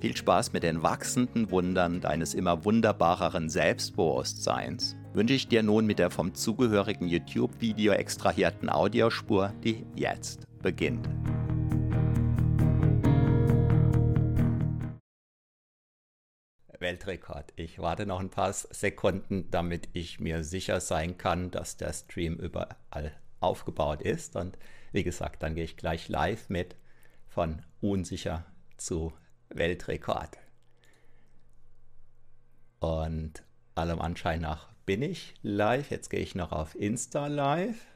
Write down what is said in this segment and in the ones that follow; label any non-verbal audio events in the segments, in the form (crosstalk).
Viel Spaß mit den wachsenden Wundern deines immer wunderbareren Selbstbewusstseins wünsche ich dir nun mit der vom zugehörigen YouTube-Video extrahierten Audiospur, die jetzt beginnt. Weltrekord. Ich warte noch ein paar Sekunden, damit ich mir sicher sein kann, dass der Stream überall aufgebaut ist. Und wie gesagt, dann gehe ich gleich live mit von unsicher zu Weltrekord. Und allem Anschein nach bin ich live. Jetzt gehe ich noch auf Insta live.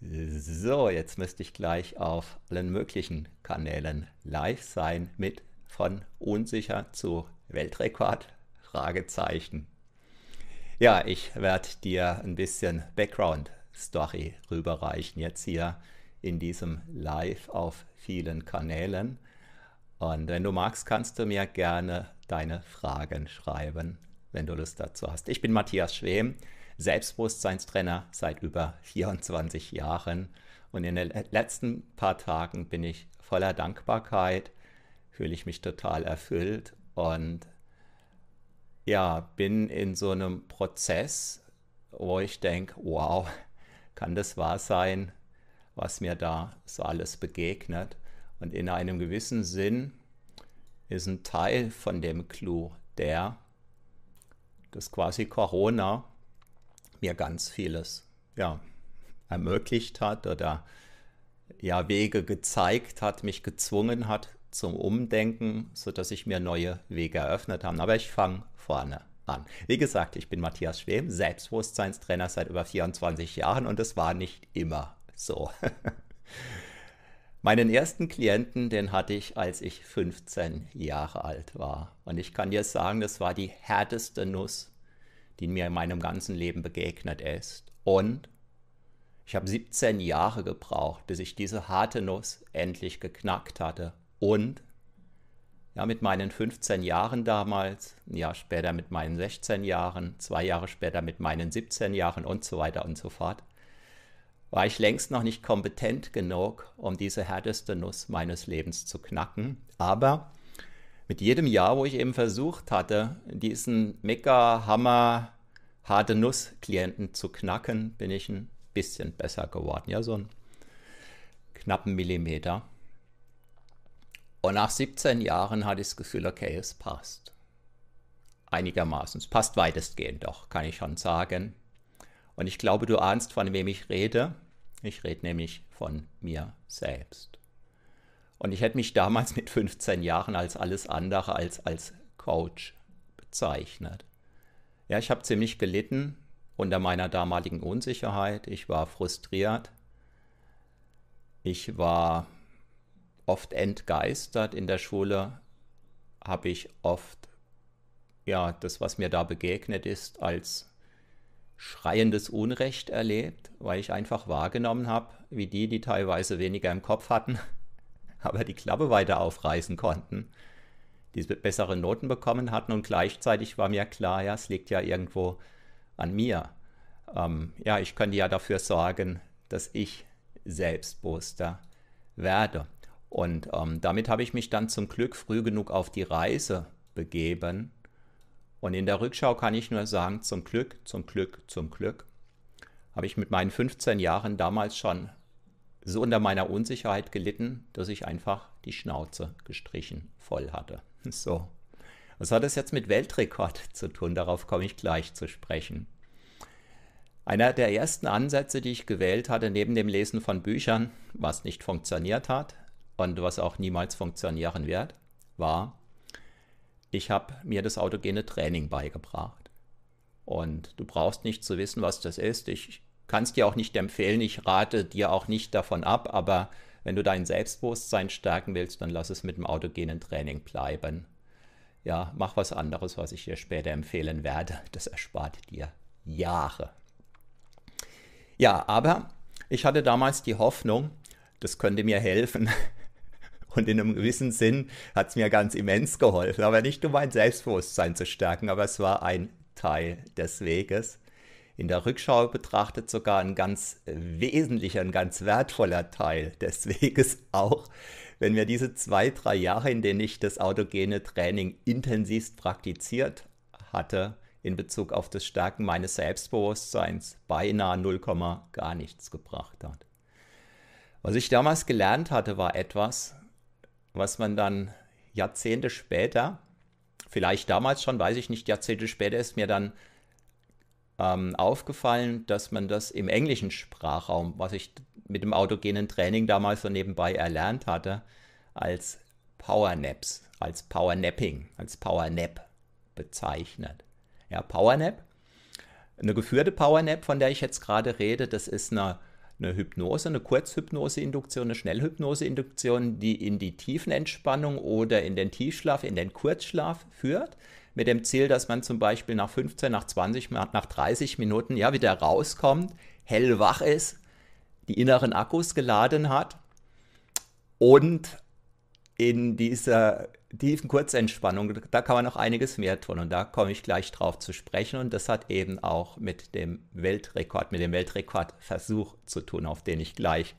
So, jetzt müsste ich gleich auf allen möglichen Kanälen live sein mit von unsicher zu Weltrekord? Fragezeichen. Ja, ich werde dir ein bisschen Background-Story rüberreichen jetzt hier in diesem Live auf vielen Kanälen. Und wenn du magst, kannst du mir gerne deine Fragen schreiben, wenn du Lust dazu hast. Ich bin Matthias Schwem, Selbstbewusstseinstrainer seit über 24 Jahren. Und in den letzten paar Tagen bin ich voller Dankbarkeit, fühle ich mich total erfüllt und ja, bin in so einem Prozess, wo ich denke, wow, kann das wahr sein, was mir da so alles begegnet? Und in einem gewissen Sinn ist ein Teil von dem Clou der, dass quasi Corona mir ganz vieles ja, ermöglicht hat oder ja, Wege gezeigt hat, mich gezwungen hat zum Umdenken, sodass sich mir neue Wege eröffnet haben. Aber ich fange vorne an. Wie gesagt, ich bin Matthias Schwem, Selbstbewusstseinstrainer seit über 24 Jahren und es war nicht immer so. (laughs) Meinen ersten Klienten, den hatte ich, als ich 15 Jahre alt war. Und ich kann dir sagen, das war die härteste Nuss, die mir in meinem ganzen Leben begegnet ist. Und ich habe 17 Jahre gebraucht, bis ich diese harte Nuss endlich geknackt hatte. Und ja, mit meinen 15 Jahren damals, ein Jahr später mit meinen 16 Jahren, zwei Jahre später mit meinen 17 Jahren und so weiter und so fort, war ich längst noch nicht kompetent genug, um diese härteste Nuss meines Lebens zu knacken. Aber mit jedem Jahr, wo ich eben versucht hatte, diesen mega hammer harte Nuss-Klienten zu knacken, bin ich ein bisschen besser geworden. Ja, so einen knappen Millimeter. Und nach 17 Jahren hatte ich das Gefühl, okay, es passt. Einigermaßen. Es passt weitestgehend doch, kann ich schon sagen. Und ich glaube, du ahnst, von wem ich rede. Ich rede nämlich von mir selbst. Und ich hätte mich damals mit 15 Jahren als alles andere als als Coach bezeichnet. Ja, ich habe ziemlich gelitten unter meiner damaligen Unsicherheit. Ich war frustriert. Ich war oft entgeistert. In der Schule habe ich oft ja, das, was mir da begegnet ist, als schreiendes Unrecht erlebt, weil ich einfach wahrgenommen habe, wie die, die teilweise weniger im Kopf hatten, (laughs) aber die Klappe weiter aufreißen konnten, die bessere Noten bekommen hatten und gleichzeitig war mir klar, ja, es liegt ja irgendwo an mir. Ähm, ja, ich könnte ja dafür sorgen, dass ich selbstbewusster werde. Und ähm, damit habe ich mich dann zum Glück früh genug auf die Reise begeben, und in der Rückschau kann ich nur sagen, zum Glück, zum Glück, zum Glück habe ich mit meinen 15 Jahren damals schon so unter meiner Unsicherheit gelitten, dass ich einfach die Schnauze gestrichen voll hatte. (laughs) So. Was hat das jetzt mit Weltrekord (laughs) zu tun? Darauf komme ich gleich zu sprechen. Einer der ersten Ansätze, die ich gewählt hatte, neben dem Lesen von Büchern, was nicht funktioniert hat und was auch niemals funktionieren wird, war ich habe mir das autogene Training beigebracht. Und du brauchst nicht zu wissen, was das ist. Ich kann es dir auch nicht empfehlen. Ich rate dir auch nicht davon ab. Aber wenn du dein Selbstbewusstsein stärken willst, dann lass es mit dem autogenen Training bleiben. Ja, mach was anderes, was ich dir später empfehlen werde. Das erspart dir Jahre. Ja, aber ich hatte damals die Hoffnung, das könnte mir helfen, und in einem gewissen Sinn hat es mir ganz immens geholfen. Aber nicht um mein Selbstbewusstsein zu stärken, aber es war ein Teil des Weges. In der Rückschau betrachtet sogar ein ganz wesentlicher, ein ganz wertvoller Teil des (laughs) Weges auch, wenn wir diese zwei, drei Jahre, in denen ich das autogene Training intensivst praktiziert hatte, in Bezug auf das Stärken meines Selbstbewusstseins beinahe 0, gar nichts gebracht hat. Was ich damals gelernt hatte, war etwas, was man dann Jahrzehnte später, vielleicht damals schon, weiß ich nicht, Jahrzehnte später ist mir dann ähm, aufgefallen, dass man das im englischen Sprachraum, was ich mit dem autogenen Training damals so nebenbei erlernt hatte, als Powernaps, als Powernapping, als Powernap bezeichnet. Ja, Powernap, eine geführte Powernap, von der ich jetzt gerade rede, das ist eine eine Hypnose, eine Kurzhypnose-Induktion, eine Schnellhypnose-Induktion, die in die Tiefenentspannung oder in den Tiefschlaf, in den Kurzschlaf führt, mit dem Ziel, dass man zum Beispiel nach 15, nach 20, nach 30 Minuten ja wieder rauskommt, hellwach ist, die inneren Akkus geladen hat und in dieser tiefen Kurzentspannung, da kann man noch einiges mehr tun und da komme ich gleich drauf zu sprechen und das hat eben auch mit dem Weltrekord, mit dem Weltrekordversuch zu tun, auf den ich gleich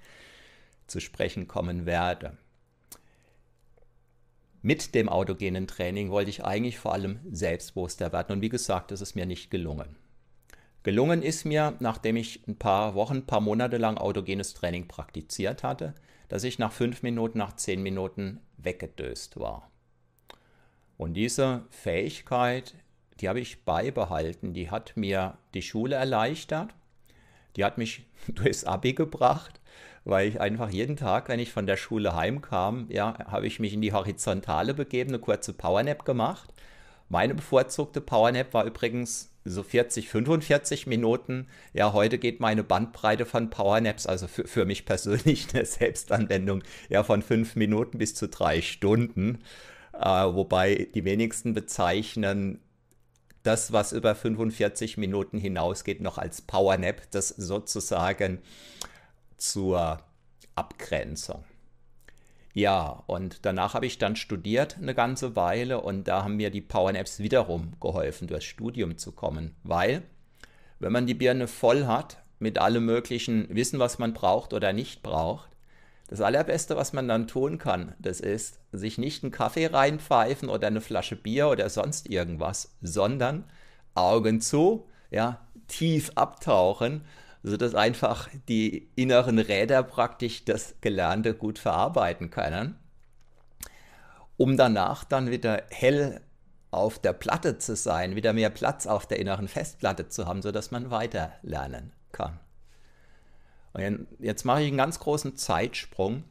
zu sprechen kommen werde. Mit dem autogenen Training wollte ich eigentlich vor allem selbstbewusster werden und wie gesagt, das ist mir nicht gelungen. Gelungen ist mir, nachdem ich ein paar Wochen, ein paar Monate lang autogenes Training praktiziert hatte, dass ich nach fünf Minuten, nach zehn Minuten weggedöst war. Und diese Fähigkeit, die habe ich beibehalten, die hat mir die Schule erleichtert, die hat mich (laughs) durchs Abi gebracht, weil ich einfach jeden Tag, wenn ich von der Schule heimkam, ja, habe ich mich in die Horizontale begeben, eine kurze Powernap gemacht. Meine bevorzugte Powernap war übrigens so 40, 45 Minuten. Ja, heute geht meine Bandbreite von Powernaps, also für, für mich persönlich (laughs) eine Selbstanwendung, ja, von fünf Minuten bis zu drei Stunden. Äh, wobei die wenigsten bezeichnen das, was über 45 Minuten hinausgeht, noch als Powernap, das sozusagen zur Abgrenzung. Ja, und danach habe ich dann studiert eine ganze Weile und da haben mir die Powernaps wiederum geholfen, durchs Studium zu kommen, weil wenn man die Birne voll hat mit allem möglichen Wissen, was man braucht oder nicht braucht, das Allerbeste, was man dann tun kann, das ist, sich nicht einen Kaffee reinpfeifen oder eine Flasche Bier oder sonst irgendwas, sondern Augen zu, ja, tief abtauchen sodass einfach die inneren Räder praktisch das Gelernte gut verarbeiten können, um danach dann wieder hell auf der Platte zu sein, wieder mehr Platz auf der inneren Festplatte zu haben, sodass man weiter lernen kann. Und jetzt mache ich einen ganz großen Zeitsprung.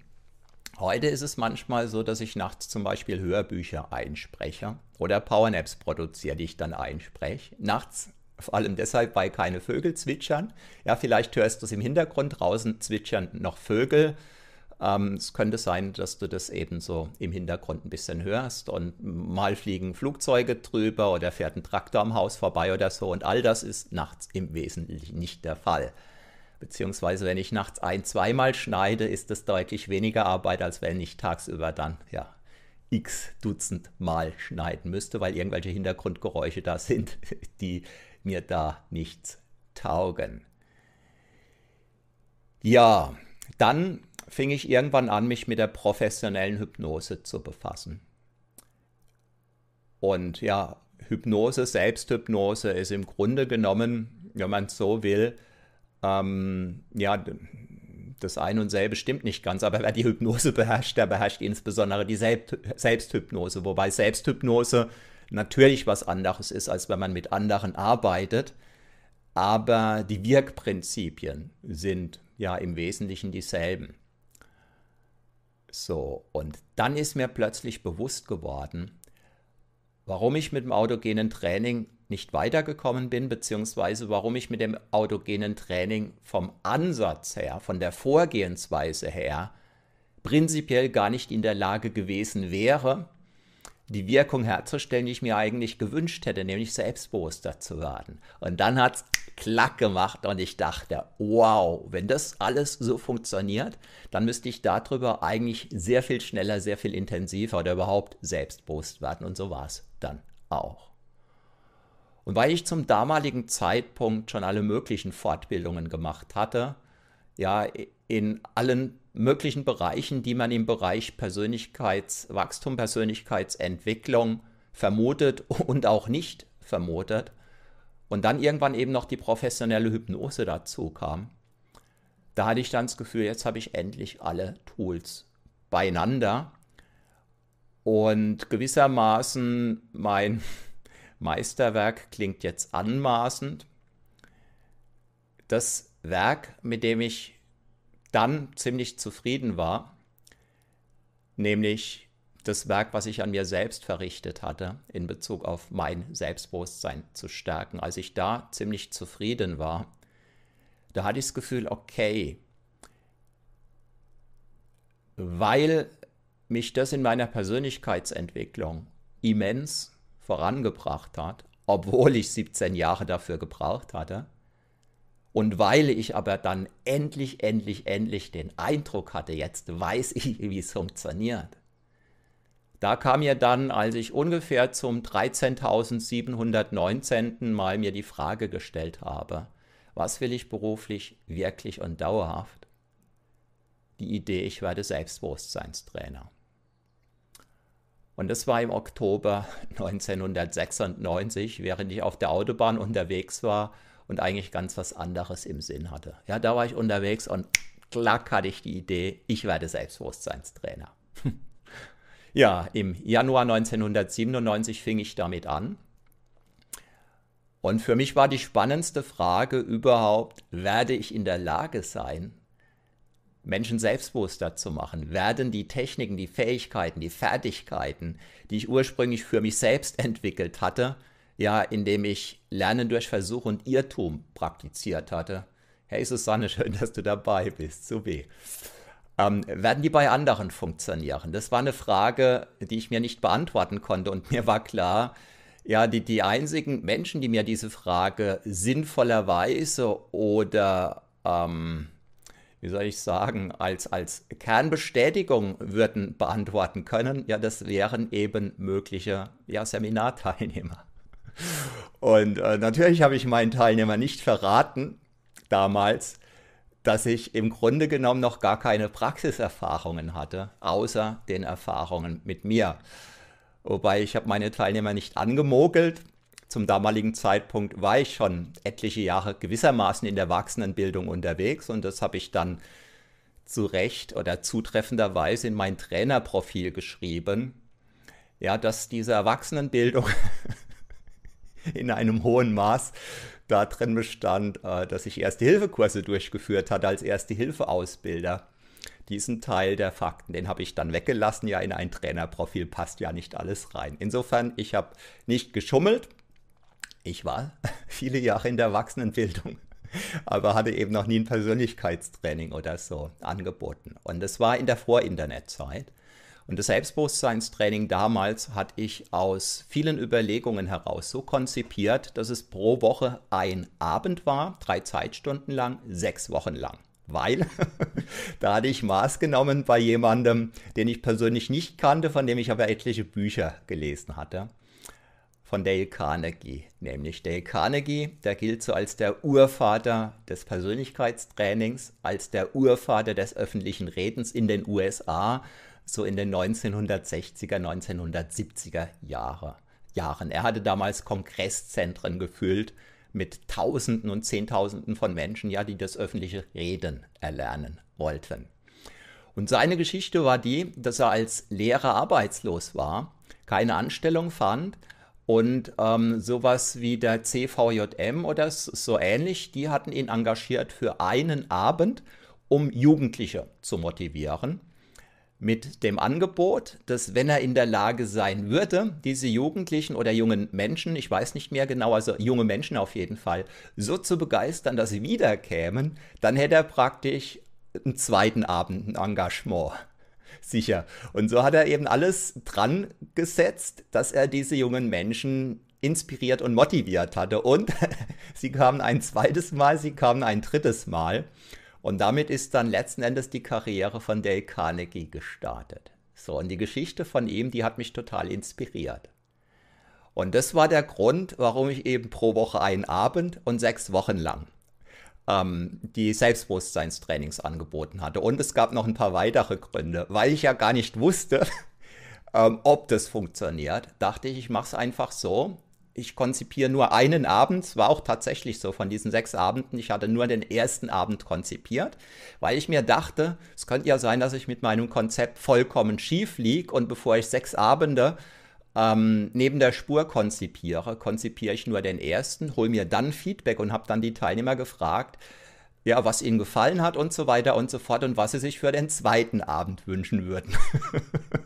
Heute ist es manchmal so, dass ich nachts zum Beispiel Hörbücher einspreche oder Powernaps produziere, die ich dann einspreche. Nachts vor allem deshalb, weil keine Vögel zwitschern. Ja, vielleicht hörst du es im Hintergrund draußen zwitschern noch Vögel. Ähm, es könnte sein, dass du das eben so im Hintergrund ein bisschen hörst und mal fliegen Flugzeuge drüber oder fährt ein Traktor am Haus vorbei oder so. Und all das ist nachts im Wesentlichen nicht der Fall. Beziehungsweise wenn ich nachts ein-, zweimal schneide, ist das deutlich weniger Arbeit, als wenn ich tagsüber dann ja x Dutzend Mal schneiden müsste, weil irgendwelche Hintergrundgeräusche da sind, (laughs) die mir da nichts taugen. Ja, dann fing ich irgendwann an, mich mit der professionellen Hypnose zu befassen. Und ja, Hypnose, Selbsthypnose ist im Grunde genommen, wenn man so will, ähm, ja, das eine und selbe stimmt nicht ganz, aber wer die Hypnose beherrscht, der beherrscht insbesondere die Selbsthypnose, wobei Selbsthypnose natürlich was anderes ist, als wenn man mit anderen arbeitet. Aber die Wirkprinzipien sind ja im Wesentlichen dieselben. So, und dann ist mir plötzlich bewusst geworden, warum ich mit dem autogenen Training nicht weitergekommen bin, beziehungsweise warum ich mit dem autogenen Training vom Ansatz her, von der Vorgehensweise her, prinzipiell gar nicht in der Lage gewesen wäre, die Wirkung herzustellen, die ich mir eigentlich gewünscht hätte, nämlich selbstbewusster zu werden. Und dann hat es klack gemacht und ich dachte, wow, wenn das alles so funktioniert, dann müsste ich darüber eigentlich sehr viel schneller, sehr viel intensiver oder überhaupt selbstbewusst werden. Und so war es dann auch. Und weil ich zum damaligen Zeitpunkt schon alle möglichen Fortbildungen gemacht hatte, ja, in allen möglichen Bereichen, die man im Bereich Persönlichkeitswachstum, Persönlichkeitsentwicklung vermutet (laughs) und auch nicht vermutet. Und dann irgendwann eben noch die professionelle Hypnose dazu kam. Da hatte ich dann das Gefühl, jetzt habe ich endlich alle Tools beieinander. Und gewissermaßen mein Meisterwerk klingt jetzt anmaßend. Das Werk, mit dem ich dann ziemlich zufrieden war, nämlich das Werk, was ich an mir selbst verrichtet hatte, in Bezug auf mein Selbstbewusstsein zu stärken. Als ich da ziemlich zufrieden war, da hatte ich das Gefühl, okay, weil mich das in meiner Persönlichkeitsentwicklung immens vorangebracht hat, obwohl ich 17 Jahre dafür gebraucht hatte, und weil ich aber dann endlich, endlich, endlich den Eindruck hatte, jetzt weiß ich, (laughs) wie es funktioniert. Da kam mir dann, als ich ungefähr zum 13.719. Mal mir die Frage gestellt habe, was will ich beruflich wirklich und dauerhaft? Die Idee, ich werde Selbstbewusstseinstrainer. Und das war im Oktober (laughs) 1996, während ich auf der Autobahn unterwegs war und eigentlich ganz was anderes im Sinn hatte. Ja, da war ich unterwegs und klack hatte ich die Idee, ich werde Selbstbewusstseinstrainer. (laughs) ja, im Januar 1997 fing ich damit an. Und für mich war die spannendste Frage überhaupt, werde ich in der Lage sein, Menschen selbstbewusster zu machen, werden die Techniken, die Fähigkeiten, die Fertigkeiten, die ich ursprünglich für mich selbst (laughs) entwickelt hatte, ja, indem ich Lernen durch Versuch und Irrtum praktiziert hatte. Hey Susanne, (laughs) schön, dass du dabei bist. So weh. Ähm, werden die bei anderen funktionieren? Das war eine Frage, die ich mir nicht beantworten konnte und (laughs) mir war klar, ja, die, die einzigen Menschen, die mir diese Frage sinnvollerweise oder ähm, wie soll ich sagen, als, als Kernbestätigung würden beantworten können, ja, das wären eben mögliche ja, Seminarteilnehmer. Und äh, natürlich habe ich meinen Teilnehmern nicht verraten damals, dass ich im Grunde genommen noch gar keine Praxiserfahrungen hatte, außer den Erfahrungen mit mir. Wobei ich habe meine Teilnehmer nicht angemogelt, zum damaligen Zeitpunkt war ich schon etliche Jahre gewissermaßen in der Erwachsenenbildung unterwegs und das habe ich dann zu Recht oder zutreffenderweise in mein Trainerprofil geschrieben. Ja, dass diese Erwachsenenbildung (laughs) in einem hohen Maß darin bestand, äh, dass ich Erste-Hilfe-Kurse durchgeführt hatte als Erste-Hilfe-Ausbilder. Diesen Teil der Fakten, den habe ich dann weggelassen. Ja, in ein Trainerprofil passt ja nicht alles rein. Insofern, ich habe nicht geschummelt, ich war (laughs) viele Jahre in der Erwachsenenbildung, (laughs) aber hatte eben noch nie ein Persönlichkeitstraining oder so angeboten. Und das war in der Vor-Internet-Zeit. Und das Selbstbewusstseinstraining damals hatte ich aus vielen Überlegungen heraus so konzipiert, dass es pro Woche ein Abend war, drei Zeitstunden lang, sechs Wochen lang. Weil (laughs) da hatte ich Maß genommen bei jemandem, den ich persönlich nicht kannte, von dem ich aber etliche Bücher gelesen hatte von Dale Carnegie, nämlich Dale Carnegie, der gilt so als der Urvater des Persönlichkeitstrainings, als der Urvater des öffentlichen Redens in den USA, so in den 1960er, 1970er Jahre, Jahren. Er hatte damals Kongresszentren gefüllt mit Tausenden und Zehntausenden von Menschen, ja, die das öffentliche Reden erlernen wollten. Und seine Geschichte war die, dass er als Lehrer arbeitslos war, keine Anstellung fand und ähm, sowas wie der CVJM oder so ähnlich, die hatten ihn engagiert für einen Abend, um Jugendliche zu motivieren. Mit dem Angebot, dass wenn er in der Lage sein würde, diese Jugendlichen oder jungen Menschen, ich weiß nicht mehr genau, also junge Menschen auf jeden Fall, so zu begeistern, dass sie wiederkämen, dann hätte er praktisch einen zweiten Abend ein Engagement sicher. Und so hat er eben alles dran gesetzt, dass er diese jungen Menschen inspiriert und motiviert hatte. Und (laughs) sie kamen ein zweites Mal, sie kamen ein drittes Mal. Und damit ist dann letzten Endes die Karriere von Dale Carnegie gestartet. So, und die Geschichte von ihm, die hat mich total inspiriert. Und das war der Grund, warum ich eben pro Woche einen Abend und sechs Wochen lang ähm, die Selbstbewusstseinstrainings angeboten hatte. Und es gab noch ein paar weitere Gründe. Weil ich ja gar nicht wusste, (laughs) ähm, ob das funktioniert, dachte ich, ich mache es einfach so. Ich konzipiere nur einen Abend. Es war auch tatsächlich so von diesen sechs Abenden. Ich hatte nur den ersten Abend konzipiert, weil ich mir dachte, es könnte ja sein, dass ich mit meinem Konzept vollkommen schief liege und bevor ich sechs Abende ähm, neben der Spur konzipiere, konzipiere ich nur den ersten, hole mir dann Feedback und habe dann die Teilnehmer gefragt, ja, was ihnen gefallen hat und so weiter und so fort und was sie sich für den zweiten Abend wünschen würden.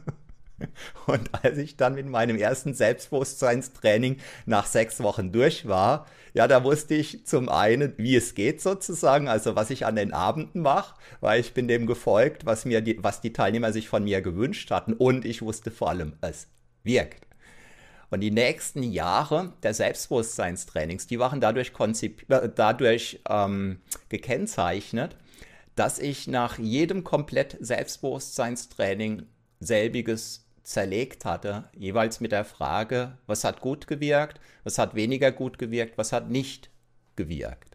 (laughs) und als ich dann mit meinem ersten Selbstbewusstseinstraining nach sechs Wochen durch war, ja, da wusste ich zum einen, wie es geht sozusagen, also was ich an den Abenden mache, weil ich bin dem gefolgt, was mir die, was die Teilnehmer sich von mir gewünscht hatten und ich wusste vor allem, es wirkt. Und die nächsten Jahre der Selbstbewusstseinstrainings, die waren dadurch, äh, dadurch ähm, gekennzeichnet, dass ich nach jedem komplett Selbstbewusstseinstraining selbiges zerlegt hatte, jeweils mit der Frage, was hat gut gewirkt, was hat weniger gut gewirkt, was hat nicht gewirkt.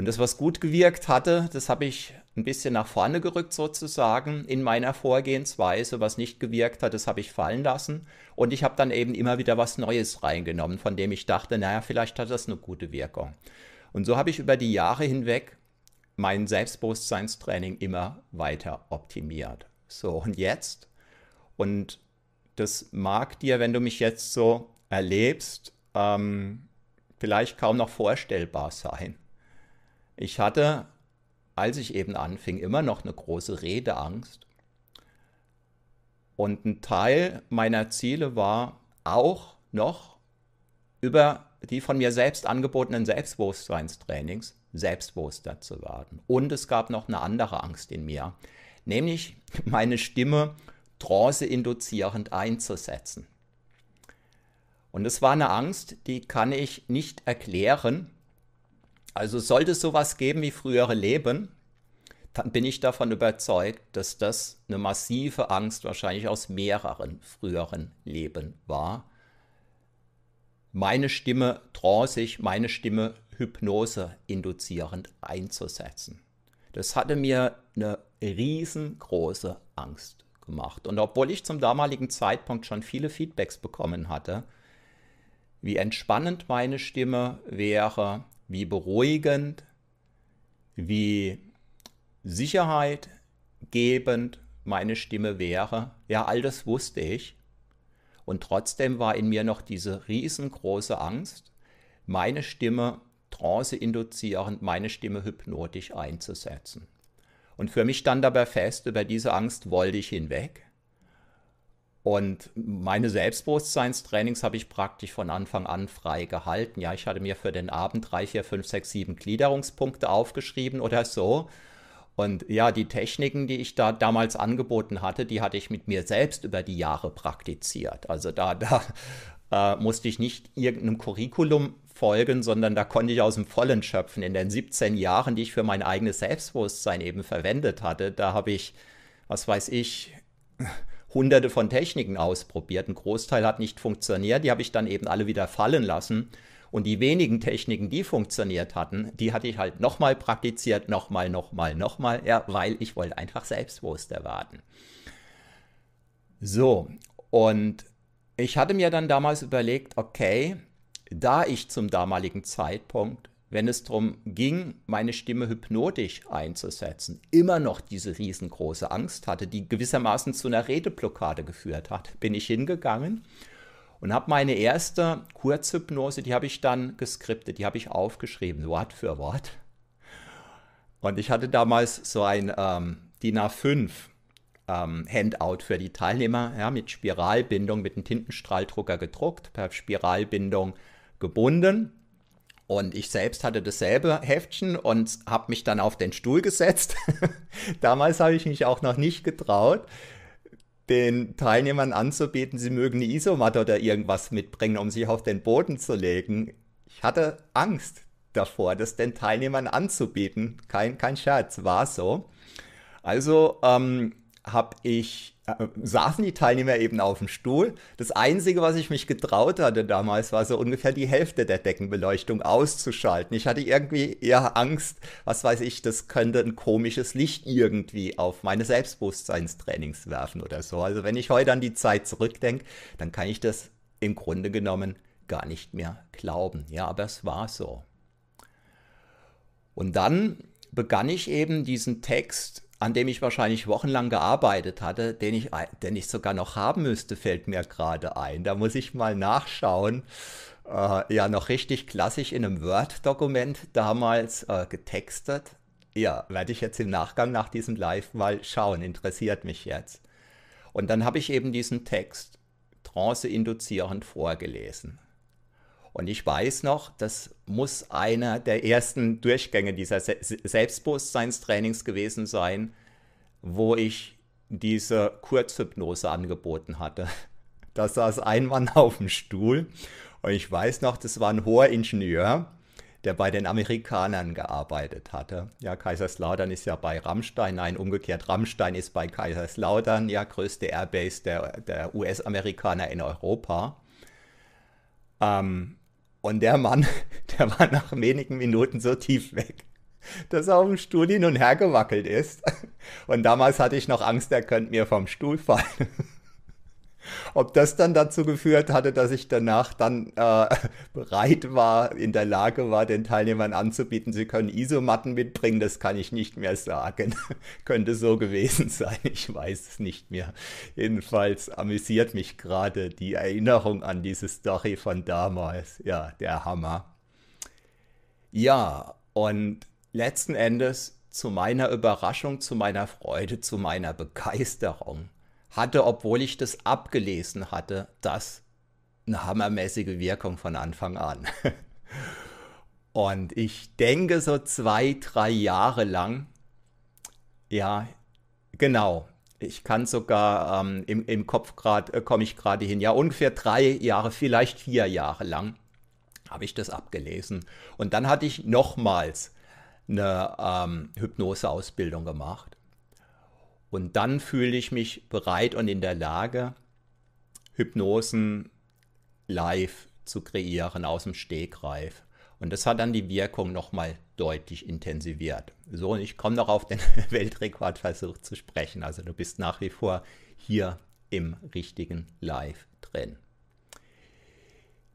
Und das, was gut gewirkt hatte, das habe ich ein bisschen nach vorne gerückt sozusagen in meiner Vorgehensweise. Was nicht gewirkt hat, das habe ich fallen lassen. Und ich habe dann eben immer wieder was Neues reingenommen, von dem ich dachte, naja, vielleicht hat das eine gute Wirkung. Und so habe ich über die Jahre hinweg mein Selbstbewusstseinstraining immer weiter optimiert. So, und jetzt, und das mag dir, wenn du mich jetzt so erlebst, ähm, vielleicht kaum noch vorstellbar sein. Ich hatte als ich eben anfing, immer noch eine große Redeangst. Und ein Teil meiner Ziele war auch noch über die von mir selbst angebotenen Selbstbewusstseinstrainings selbstbewusster zu werden. Und es gab noch eine andere Angst in mir, nämlich meine Stimme trance-induzierend einzusetzen. Und es war eine Angst, die kann ich nicht erklären. Also sollte es sowas geben wie frühere Leben, dann bin ich davon überzeugt, dass das eine massive Angst wahrscheinlich aus mehreren früheren Leben war. Meine Stimme tranceig, meine Stimme Hypnose induzierend einzusetzen. Das hatte mir eine riesengroße Angst gemacht. Und obwohl ich zum damaligen Zeitpunkt schon viele Feedbacks bekommen hatte, wie entspannend meine Stimme wäre, wie beruhigend, wie sicherheitgebend meine Stimme wäre. Ja, all das wusste ich. Und trotzdem war in mir noch diese riesengroße Angst, meine Stimme trance-induzierend, meine Stimme hypnotisch einzusetzen. Und für mich stand dabei fest, über diese Angst wollte ich hinweg. Und meine Selbstbewusstseinstrainings habe ich praktisch von Anfang an frei gehalten. Ja, ich hatte mir für den Abend drei, vier, fünf, sechs, sieben Gliederungspunkte aufgeschrieben oder so. Und ja, die Techniken, die ich da damals angeboten hatte, die hatte ich mit mir selbst über die Jahre praktiziert. Also da, (laughs) da äh, musste ich nicht irgendeinem Curriculum folgen, sondern da konnte ich aus dem Vollen schöpfen. In den 17 Jahren, die ich für mein eigenes Selbstbewusstsein eben verwendet hatte, da habe ich, was weiß ich, hunderte von Techniken ausprobiert. Ein Großteil hat nicht funktioniert, die habe ich dann eben alle wieder fallen lassen. Und die wenigen Techniken, die funktioniert hatten, die hatte ich halt nochmal praktiziert, nochmal, nochmal, nochmal, ja, weil ich wollte einfach selbstbewusster werden. So, und ich hatte mir dann damals überlegt, okay, da ich zum damaligen Zeitpunkt wenn es darum ging, meine Stimme hypnotisch einzusetzen, immer noch diese riesengroße Angst hatte, die gewissermaßen zu einer Redeblockade geführt hat, bin ich hingegangen und habe meine erste Kurzhypnose, die habe ich dann geskriptet, die habe ich aufgeschrieben, Wort für Wort. Und ich hatte damals so ein ähm, DIN A5 ähm, Handout für die Teilnehmer ja, mit Spiralbindung, mit einem Tintenstrahldrucker gedruckt, per Spiralbindung gebunden und ich selbst hatte dasselbe Heftchen und habe mich dann auf den Stuhl gesetzt. (laughs) Damals habe ich mich auch noch nicht getraut, den Teilnehmern anzubieten, sie mögen eine Isomatte oder irgendwas mitbringen, um sich auf den Boden zu legen. Ich hatte Angst davor, das den Teilnehmern anzubieten. Kein, kein Scherz, war so. Also ähm, habe ich äh, saßen die Teilnehmer eben auf dem Stuhl. Das Einzige, was ich mich getraut hatte damals, war so ungefähr die Hälfte der Deckenbeleuchtung auszuschalten. Ich hatte irgendwie eher Angst, was weiß ich, das könnte ein komisches Licht irgendwie auf meine Selbstbewusstseinstrainings werfen oder so. Also wenn ich heute an die Zeit zurückdenke, dann kann ich das im Grunde genommen gar nicht mehr glauben. Ja, aber es war so. Und dann begann ich eben diesen Text an dem ich wahrscheinlich wochenlang gearbeitet hatte, den ich, den ich sogar noch haben müsste, fällt mir gerade ein. Da muss ich mal nachschauen. Äh, ja, noch richtig klassisch in einem Word-Dokument damals äh, getextet. Ja, werde ich jetzt im Nachgang nach diesem Live mal schauen, interessiert mich jetzt. Und dann habe ich eben diesen Text trance-induzierend vorgelesen. Und ich weiß noch, das muss einer der ersten Durchgänge dieser Se Selbstbewusstseinstrainings gewesen sein, wo ich diese Kurzhypnose angeboten hatte. (laughs) Da saß ein Mann (laughs) auf dem Stuhl und ich weiß noch, das war ein hoher Ingenieur, der bei den Amerikanern gearbeitet hatte. Ja, Kaiserslautern ist ja bei Rammstein, nein, umgekehrt, Rammstein ist bei Kaiserslautern, ja, größte Airbase der, der US-Amerikaner in Europa. Ähm, und der Mann, (laughs) der war nach wenigen Minuten so tief weg, dass er auf dem Stuhl hin und her gewackelt ist. (laughs) Und damals hatte ich noch Angst, er könnte mir vom Stuhl fallen. (laughs) Ob das dann dazu geführt hatte, dass ich danach dann äh, (laughs) bereit war, in der Lage war, den Teilnehmern anzubieten, sie können Isomatten mitbringen, das kann ich nicht mehr sagen. (laughs) Könnte so gewesen (laughs) sein, ich weiß es nicht mehr. Jedenfalls amüsiert mich gerade die Erinnerung an diese Story von damals. Ja, der Hammer. Ja, und letzten Endes zu meiner Überraschung, zu meiner Freude, zu meiner Begeisterung hatte, obwohl ich das abgelesen hatte, das eine hammermäßige Wirkung von Anfang an. (laughs) Und ich denke so zwei, drei Jahre lang, ja, genau, ich kann sogar ähm, im, im Kopf gerade, äh, komme ich gerade hin, ja, ungefähr drei Jahre, vielleicht vier Jahre lang habe ich das abgelesen. Und dann hatte ich nochmals eine ähm, Hypnoseausbildung gemacht. Und dann fühle ich mich bereit und in der Lage, Hypnosen live zu kreieren aus dem Stegreif. Und das hat dann die Wirkung nochmal deutlich intensiviert. So, und ich komme noch auf den (laughs) Weltrekordversuch zu sprechen. Also du bist nach wie vor hier im richtigen Live drin.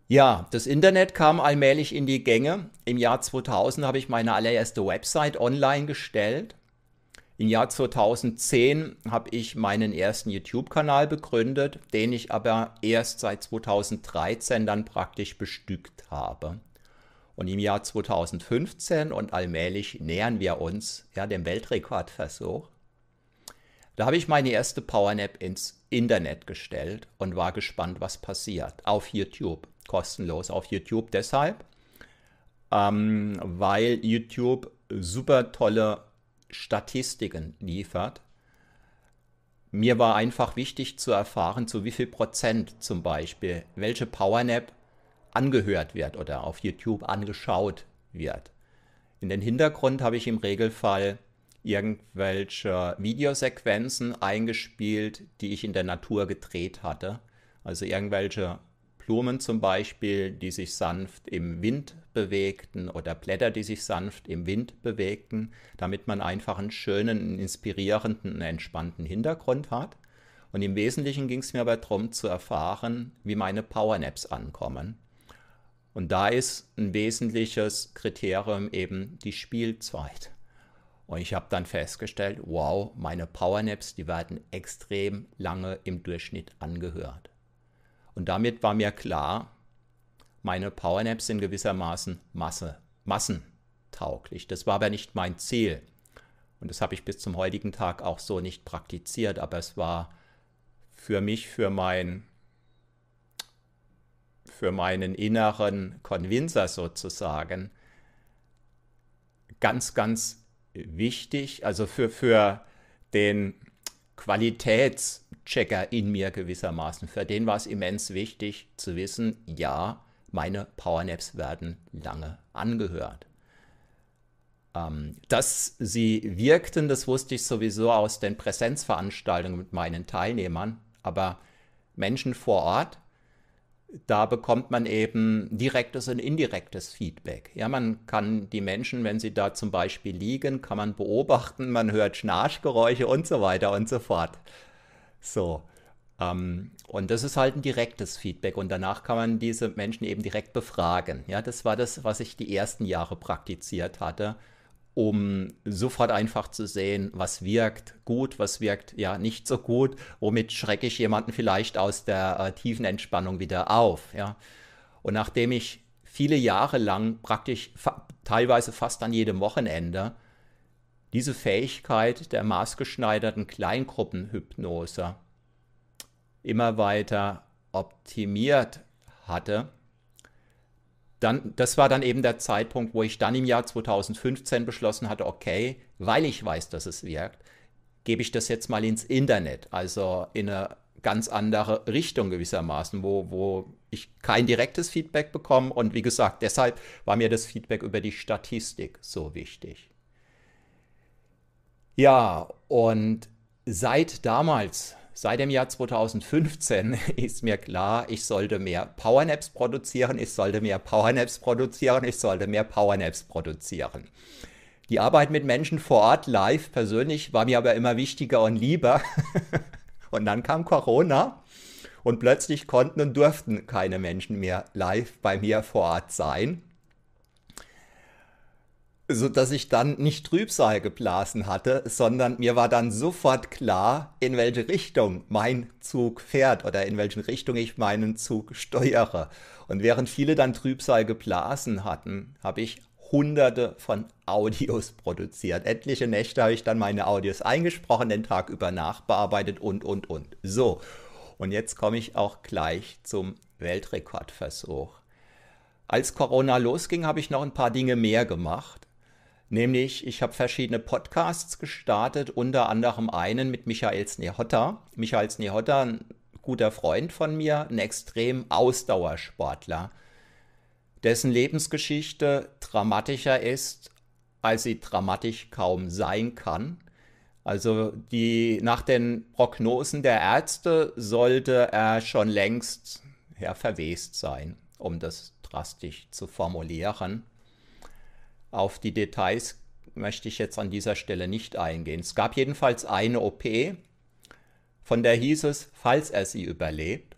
Ja, das Internet kam allmählich in die Gänge. Im Jahr 2000 habe ich meine allererste Website online gestellt. Im Jahr 2010 habe ich meinen ersten YouTube-Kanal begründet, den ich aber erst seit 2013 dann praktisch bestückt habe. Und im Jahr 2015 und allmählich nähern wir uns ja, dem Weltrekordversuch. Da habe ich meine erste Powernap ins Internet gestellt und war gespannt, was passiert auf YouTube. Kostenlos auf YouTube deshalb, ähm, weil YouTube super tolle Statistiken liefert. Mir war einfach wichtig zu erfahren, zu wie viel Prozent zum Beispiel welche Powernap angehört wird oder auf YouTube angeschaut wird. In den Hintergrund habe ich im Regelfall irgendwelche Videosequenzen eingespielt, die ich in der Natur gedreht hatte. Also irgendwelche Blumen zum Beispiel, die sich sanft im Wind bewegten oder Blätter, die sich sanft im Wind bewegten, damit man einfach einen schönen, inspirierenden, entspannten Hintergrund hat. Und im Wesentlichen ging es mir aber darum zu erfahren, wie meine Powernaps ankommen. Und da ist ein wesentliches Kriterium eben die Spielzeit. Und ich habe dann festgestellt, wow, meine Powernaps, die werden extrem lange im Durchschnitt angehört. Und damit war mir klar, meine Powernaps sind gewissermaßen Masse, massentauglich. Das war aber nicht mein Ziel. Und das habe ich bis zum heutigen Tag auch so nicht praktiziert, aber es war für mich, für mein für meinen inneren Convincer sozusagen ganz, ganz wichtig, also für, für den Qualitätschecker in mir gewissermaßen. Für den war es immens wichtig zu wissen, ja, meine Powernaps werden lange angehört. Ähm, dass sie wirkten, das wusste ich sowieso aus den Präsenzveranstaltungen mit meinen Teilnehmern, aber Menschen vor Ort da bekommt man eben direktes und indirektes Feedback. Ja, man kann die Menschen, wenn sie da zum Beispiel liegen, kann man beobachten, man hört Schnarchgeräusche und so weiter und so fort. So. Ähm, und das ist halt ein direktes Feedback und danach kann man diese Menschen eben direkt befragen. Ja, das war das, was ich die ersten Jahre praktiziert hatte um sofort einfach zu sehen, was wirkt gut, was wirkt ja nicht so gut, womit schrecke ich jemanden vielleicht aus der äh, tiefen Entspannung wieder auf. Ja. Und nachdem ich viele Jahre lang praktisch fa teilweise fast an jedem Wochenende diese Fähigkeit der maßgeschneiderten Kleingruppenhypnose immer weiter optimiert hatte, dann, das war dann eben der Zeitpunkt, wo ich dann im Jahr 2015 beschlossen hatte, okay, weil ich weiß, dass es wirkt, gebe ich das jetzt mal ins Internet, also in eine ganz andere Richtung gewissermaßen, wo, wo ich kein direktes Feedback bekomme. Und wie gesagt, deshalb war mir das Feedback über die Statistik so wichtig. Ja, und seit damals Seit dem Jahr 2015 (laughs) ist mir klar, ich sollte mehr Powernaps produzieren, ich sollte mehr Powernaps produzieren, ich sollte mehr Powernaps produzieren. Die Arbeit mit Menschen vor Ort live persönlich war mir aber immer wichtiger und lieber. (laughs) und dann kam Corona und plötzlich konnten und durften keine Menschen mehr live bei mir vor Ort sein so dass ich dann nicht Trübsal geblasen hatte, sondern mir war dann sofort klar, in welche Richtung mein Zug fährt oder in welche Richtung ich meinen Zug steuere. Und während viele dann Trübsal geblasen hatten, habe ich hunderte von Audios produziert. Etliche Nächte habe ich dann meine Audios eingesprochen, den Tag über nachbearbeitet und, und, und. So, und jetzt komme ich auch gleich zum Weltrekordversuch. Als Corona losging, habe ich noch ein paar Dinge mehr gemacht. Nämlich, ich habe verschiedene Podcasts gestartet, unter anderem einen mit Michael Snehotta. Michael Snehotta, ein guter Freund von mir, ein extrem Ausdauersportler, dessen Lebensgeschichte dramatischer ist, als sie dramatisch kaum sein kann. Also die, nach den Prognosen der Ärzte sollte er schon längst ja, verwest sein, um das drastisch zu formulieren. Auf die Details möchte ich jetzt an dieser Stelle nicht eingehen. Es gab jedenfalls eine OP, von der hieß es, falls er sie überlebt,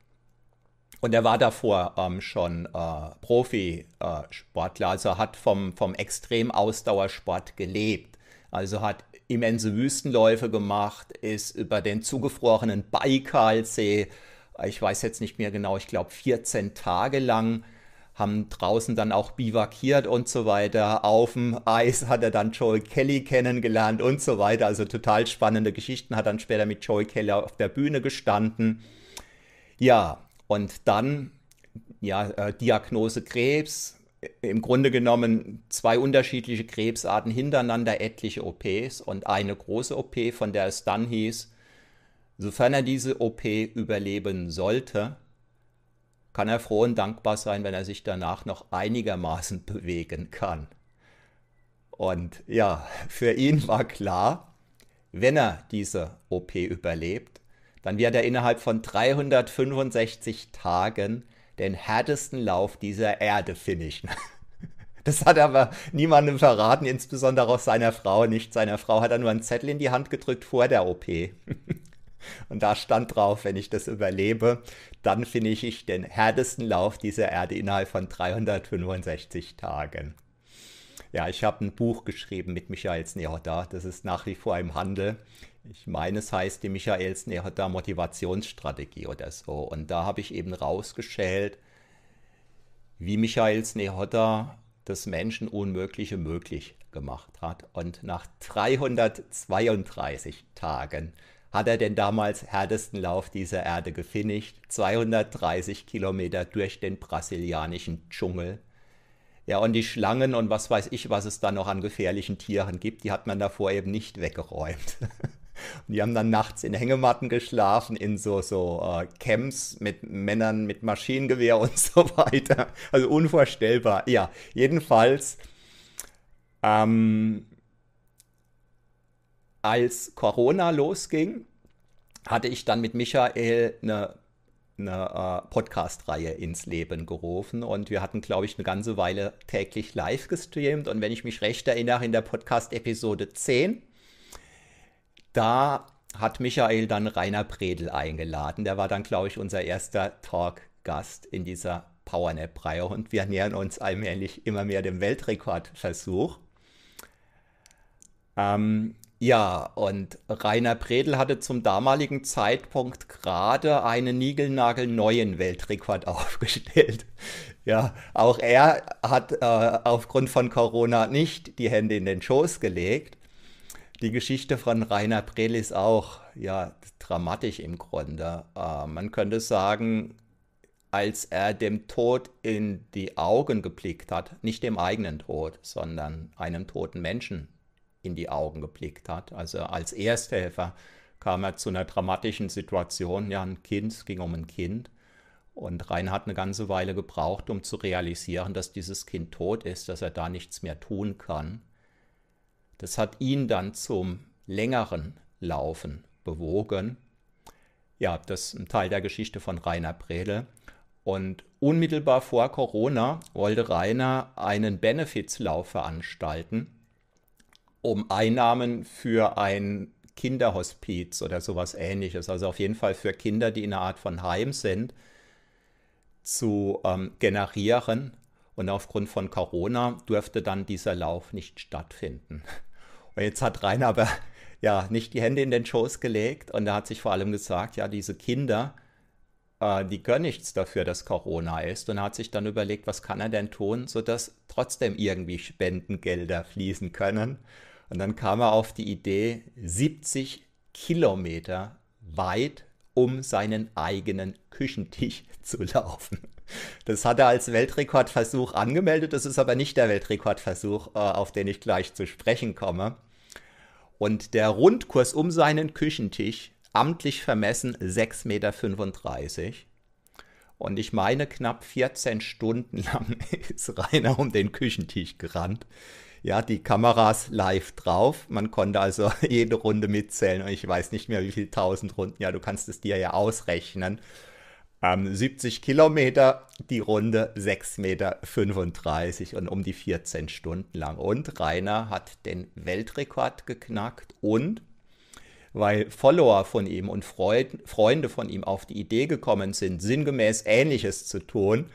und er war davor ähm, schon äh, Profisportler, äh, also hat vom, vom Extremausdauersport gelebt. Also hat immense Wüstenläufe gemacht, ist über den zugefrorenen Baikalsee, ich weiß jetzt nicht mehr genau, ich glaube 14 Tage lang, haben draußen dann auch bivakiert und so weiter. Auf dem Eis hat er dann Joel Kelly kennengelernt und so weiter. Also total spannende Geschichten, hat dann später mit Joel Kelly auf der Bühne gestanden. Ja, und dann, ja, äh, Diagnose Krebs, im Grunde genommen zwei unterschiedliche Krebsarten hintereinander, etliche OPs und eine große OP, von der es dann hieß, sofern er diese OP überleben sollte, kann er froh und dankbar sein, wenn er sich danach noch einigermaßen bewegen kann. Und ja, für ihn war klar, wenn er diese OP überlebt, dann wird er innerhalb von 365 Tagen den härtesten Lauf dieser Erde finishen. (laughs) Das hat er aber niemandem verraten, insbesondere auch seiner Frau nicht. Seiner Frau hat er nur einen Zettel in die Hand gedrückt vor der OP. (laughs) Und da stand drauf, wenn ich das überlebe, dann finish ich den härtesten Lauf dieser Erde innerhalb von 365 Tagen. Ja, ich habe ein Buch geschrieben mit Michael Snehoda. Das ist nach wie vor im Handel. Ich meine, es heißt die Michael Snehoda Motivationsstrategie oder so. Und da habe ich eben rausgeschält, wie Michael Snehoda das Menschen Unmögliche möglich gemacht hat. Und nach 332 Tagen hat er den damals härtesten Lauf dieser Erde gefinisht. 230 Kilometer durch den brasilianischen Dschungel. Ja, und die Schlangen und was weiß ich, was es da noch an gefährlichen Tieren gibt, die hat man davor eben nicht weggeräumt. (laughs) Und die haben dann nachts in Hängematten geschlafen, in so, so äh, Camps mit Männern mit Maschinengewehr (laughs) und so weiter. Also unvorstellbar. Ja, jedenfalls, ähm, als Corona losging, hatte ich dann mit Michael eine, eine äh, Podcast-Reihe ins Leben gerufen und wir hatten, glaube ich, eine ganze Weile täglich live gestreamt und wenn ich mich recht erinnere, in der Podcast-Episode 10 da hat Michael dann Rainer Bredel eingeladen. Der war dann, glaube ich, unser erster Talk-Gast in dieser Powernap-Reihe und wir nähern uns allmählich immer mehr dem Weltrekordversuch. Ähm, ja, und Rainer Bredel hatte zum damaligen Zeitpunkt gerade einen niegelnagelneuen Weltrekord (laughs) aufgestellt. Ja, auch er hat äh, aufgrund von Corona nicht die Hände in den Schoß gelegt die Geschichte von Rainer Brel ist auch ja, dramatisch im Grunde. Äh, man könnte sagen, als er dem Tod in die Augen geblickt hat, nicht dem eigenen Tod, sondern einem toten Menschen in die Augen geblickt hat. Also als Ersthelfer kam er zu einer dramatischen Situation. Ja, ein Kind, es ging um ein Kind. Und Rainer hat eine ganze Weile gebraucht, um zu realisieren, dass dieses Kind tot ist, dass er da nichts mehr tun kann. Das hat ihn dann zum längeren Laufen bewogen. Ja, das ist ein Teil der Geschichte von Rainer Bredel. Und unmittelbar vor Corona wollte Rainer einen Benefizlauf veranstalten, um Einnahmen für ein Kinderhospiz oder sowas ähnliches, also auf jeden Fall für Kinder, die in einer Art von Heim sind, zu ähm, generieren. Und aufgrund von Corona durfte dann dieser Lauf nicht stattfinden. Und jetzt hat Rainer aber ja nicht die Hände in den Schoß gelegt und er hat sich vor allem gesagt, ja, diese Kinder, äh, die können nichts dafür, dass Corona ist und hat sich dann überlegt, was kann er denn tun, sodass trotzdem irgendwie Spendengelder fließen können. Und dann kam er auf die Idee, 70 Kilometer weit um seinen eigenen Küchentisch (laughs) zu laufen. Das hat er als Weltrekordversuch angemeldet, das ist aber nicht der Weltrekordversuch, äh, auf den ich gleich zu sprechen komme. Und der Rundkurs um seinen Küchentisch, amtlich vermessen 6,35 Meter. Und ich meine, knapp 14 Stunden (laughs) lang ist Rainer um den Küchentisch gerannt. Ja, die Kameras live drauf. Man konnte also (laughs) jede Runde mitzählen und ich weiß nicht mehr, wie viele tausend Runden. Ja, du kannst es dir ja ausrechnen. Ähm, 70 Kilometer, die Runde 6,35 Meter und um die 14 Stunden lang. Und Rainer hat den Weltrekord geknackt und weil Follower von ihm und Freud, Freunde von ihm auf die Idee gekommen sind, sinngemäß Ähnliches zu tun,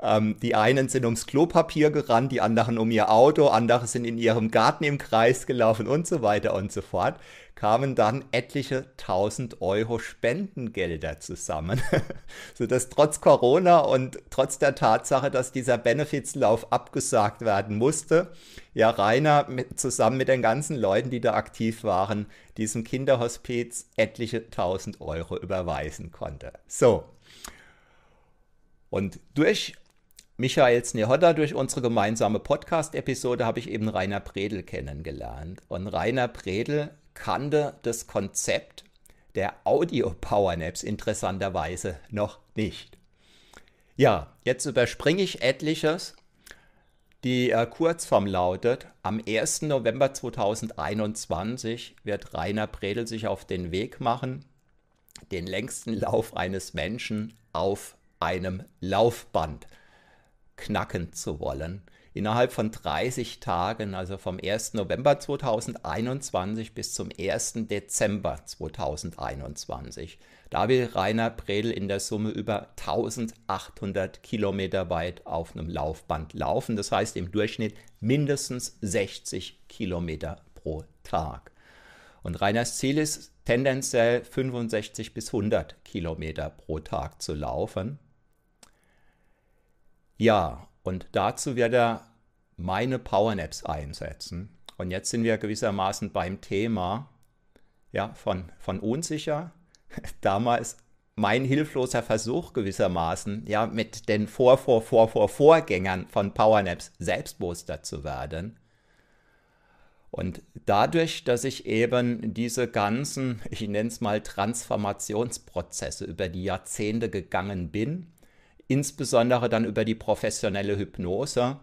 ähm, die einen sind ums Klopapier gerannt, die anderen um ihr Auto, andere sind in ihrem Garten im Kreis gelaufen und so weiter und so fort, kamen dann etliche tausend Euro Spendengelder zusammen, (laughs) sodass trotz Corona und trotz der Tatsache, dass dieser Benefizlauf abgesagt werden musste, ja Rainer mit, zusammen mit den ganzen Leuten, die da aktiv waren, diesem Kinderhospiz etliche tausend Euro überweisen konnte. So. Und durch Michael Snehoda durch unsere gemeinsame Podcast-Episode habe ich eben Rainer Predel kennengelernt. Und Rainer Predel kannte das Konzept der Audio-Powernaps interessanterweise noch nicht. Ja, jetzt überspringe ich etliches. Die äh, Kurzform lautet, am 1. November 2021 wird Rainer Predel sich auf den Weg machen, den längsten Lauf eines Menschen auf einem Laufband knacken zu wollen. Innerhalb von 30 Tagen, also vom 1. November 2021 bis zum 1. Dezember 2021. Da will Rainer Predel in der Summe über 1800 Kilometer weit auf einem Laufband laufen. Das heißt im Durchschnitt mindestens 60 Kilometer pro Tag. Und Rainers Ziel ist tendenziell 65 bis 100 Kilometer pro Tag zu laufen. Ja, und dazu wird er meine Powernaps einsetzen. Und jetzt sind wir gewissermaßen beim Thema ja, von, von unsicher. (laughs) Damals mein hilfloser Versuch gewissermaßen, ja, mit den Vor, Vor, Vor, Vor, Vorgängern von Powernaps selbstbewusster zu werden. Und dadurch, dass ich eben diese ganzen, (laughs) ich nenne es mal Transformationsprozesse über die Jahrzehnte gegangen bin, insbesondere dann über die professionelle Hypnose.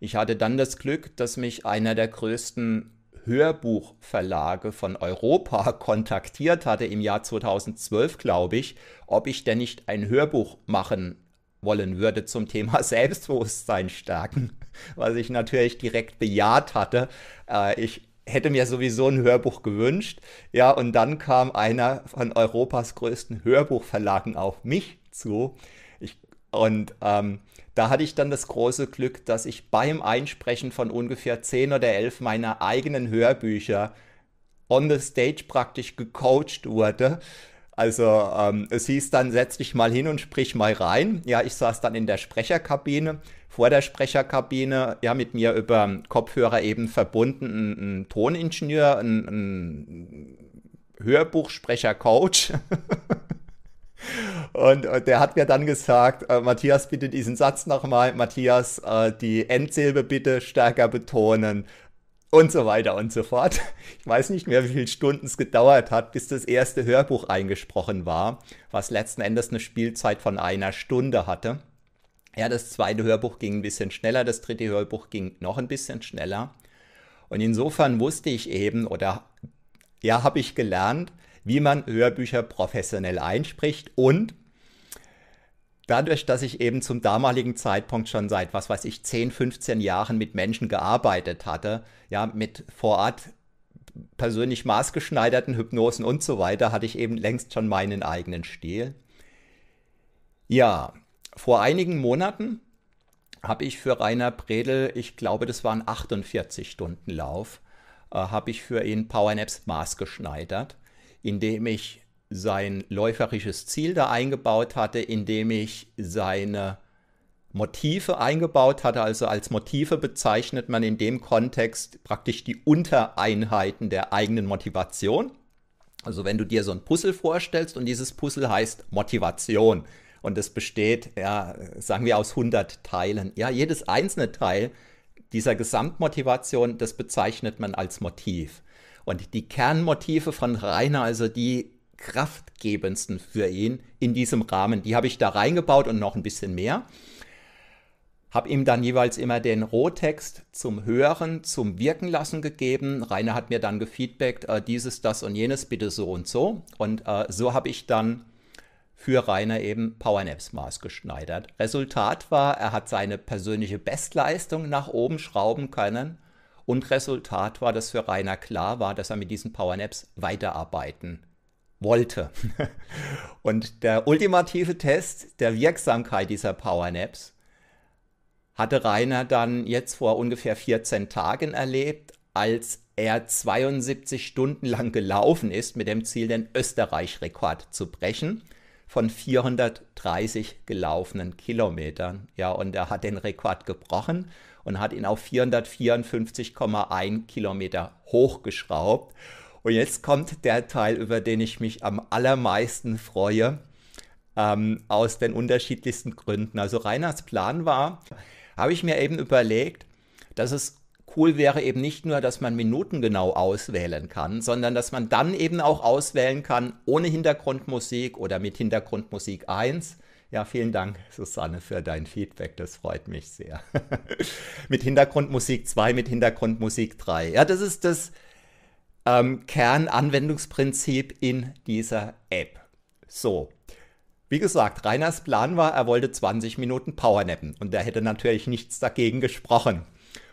Ich hatte dann das Glück, dass mich einer der größten Hörbuchverlage von Europa (laughs) kontaktiert hatte im Jahr 2012, glaube ich, ob ich denn nicht ein Hörbuch machen wollen würde zum Thema (laughs) Selbstbewusstsein stärken, was ich natürlich direkt bejaht hatte. Äh, ich hätte mir sowieso ein Hörbuch gewünscht. Ja, und dann kam einer von Europas größten Hörbuchverlagen auf mich zu, und ähm, da hatte ich dann das große Glück, dass ich beim Einsprechen von ungefähr 10 oder 11 meiner eigenen Hörbücher on the stage praktisch gecoacht wurde. Also ähm, es hieß dann, setz dich mal hin und sprich mal rein. Ja, ich saß dann in der Sprecherkabine. Vor der Sprecherkabine, ja, mit mir über Kopfhörer eben verbunden, ein, ein Toningenieur, ein, ein Hörbuchsprecher-Coach. (laughs) Und, und, der hat mir dann gesagt, äh, Matthias, bitte diesen Satz nochmal, Matthias, äh, die Endsilbe bitte stärker betonen und so weiter und so fort. Ich weiß nicht mehr, wie viele Stunden es gedauert hat, bis das erste Hörbuch eingesprochen war, was letzten Endes eine Spielzeit von einer Stunde hatte. Ja, das zweite Hörbuch ging ein bisschen schneller, das dritte Hörbuch ging noch ein bisschen schneller. Und insofern wusste ich eben, oder ja, habe ich gelernt, wie man Hörbücher professionell einspricht und dadurch, dass ich eben zum damaligen Zeitpunkt schon seit, was weiß ich, 10, 15 Jahren mit Menschen gearbeitet hatte, ja, mit vor Ort persönlich maßgeschneiderten Hypnosen und so weiter, hatte ich eben längst schon meinen eigenen Stil. Ja, vor einigen Monaten habe ich für Rainer Bredel, ich glaube, das war ein 48 Stunden Lauf, äh, habe ich für ihn Powernaps maßgeschneidert indem ich sein läuferisches Ziel da eingebaut hatte, indem ich seine Motive eingebaut hatte. Also als Motive bezeichnet man in dem Kontext praktisch die Untereinheiten der eigenen Motivation. Also wenn du dir so ein Puzzle vorstellst und dieses Puzzle heißt Motivation und es besteht, ja, sagen wir aus 100 Teilen. Ja, jedes einzelne Teil dieser Gesamtmotivation, das bezeichnet man als Motiv. Und die Kernmotive von Rainer, also die kraftgebendsten für ihn in diesem Rahmen, die habe ich da reingebaut und noch ein bisschen mehr. Habe ihm dann jeweils immer den Rohtext zum Hören, zum Wirken lassen gegeben. Rainer hat mir dann gefeedbackt, äh, dieses, das und jenes, bitte so und so. Und äh, so habe ich dann für Rainer eben Powernaps maßgeschneidert. Resultat war, er hat seine persönliche Bestleistung nach oben schrauben können. Und Resultat war, dass für Rainer klar war, dass er mit diesen Powernaps weiterarbeiten wollte. (laughs) und der ultimative Test der Wirksamkeit dieser Powernaps hatte Rainer dann jetzt vor ungefähr 14 Tagen erlebt, als er 72 Stunden lang gelaufen ist mit dem Ziel, den Österreich-Rekord zu brechen von 430 gelaufenen Kilometern. Ja, und er hat den Rekord gebrochen und hat ihn auf 454,1 Kilometer hochgeschraubt. Und jetzt kommt der Teil, über den ich mich am allermeisten freue, ähm, aus den unterschiedlichsten Gründen. Also Reiners Plan war, habe ich mir eben überlegt, dass es cool wäre eben nicht nur, dass man Minuten genau auswählen kann, sondern dass man dann eben auch auswählen kann, ohne Hintergrundmusik oder mit Hintergrundmusik 1. Ja, vielen Dank, Susanne, für dein Feedback. Das freut mich sehr. (laughs) mit Hintergrundmusik 2, mit Hintergrundmusik 3. Ja, das ist das ähm, Kernanwendungsprinzip in dieser App. So, wie gesagt, Reiners Plan war, er wollte 20 Minuten Powernappen und er hätte natürlich nichts dagegen gesprochen.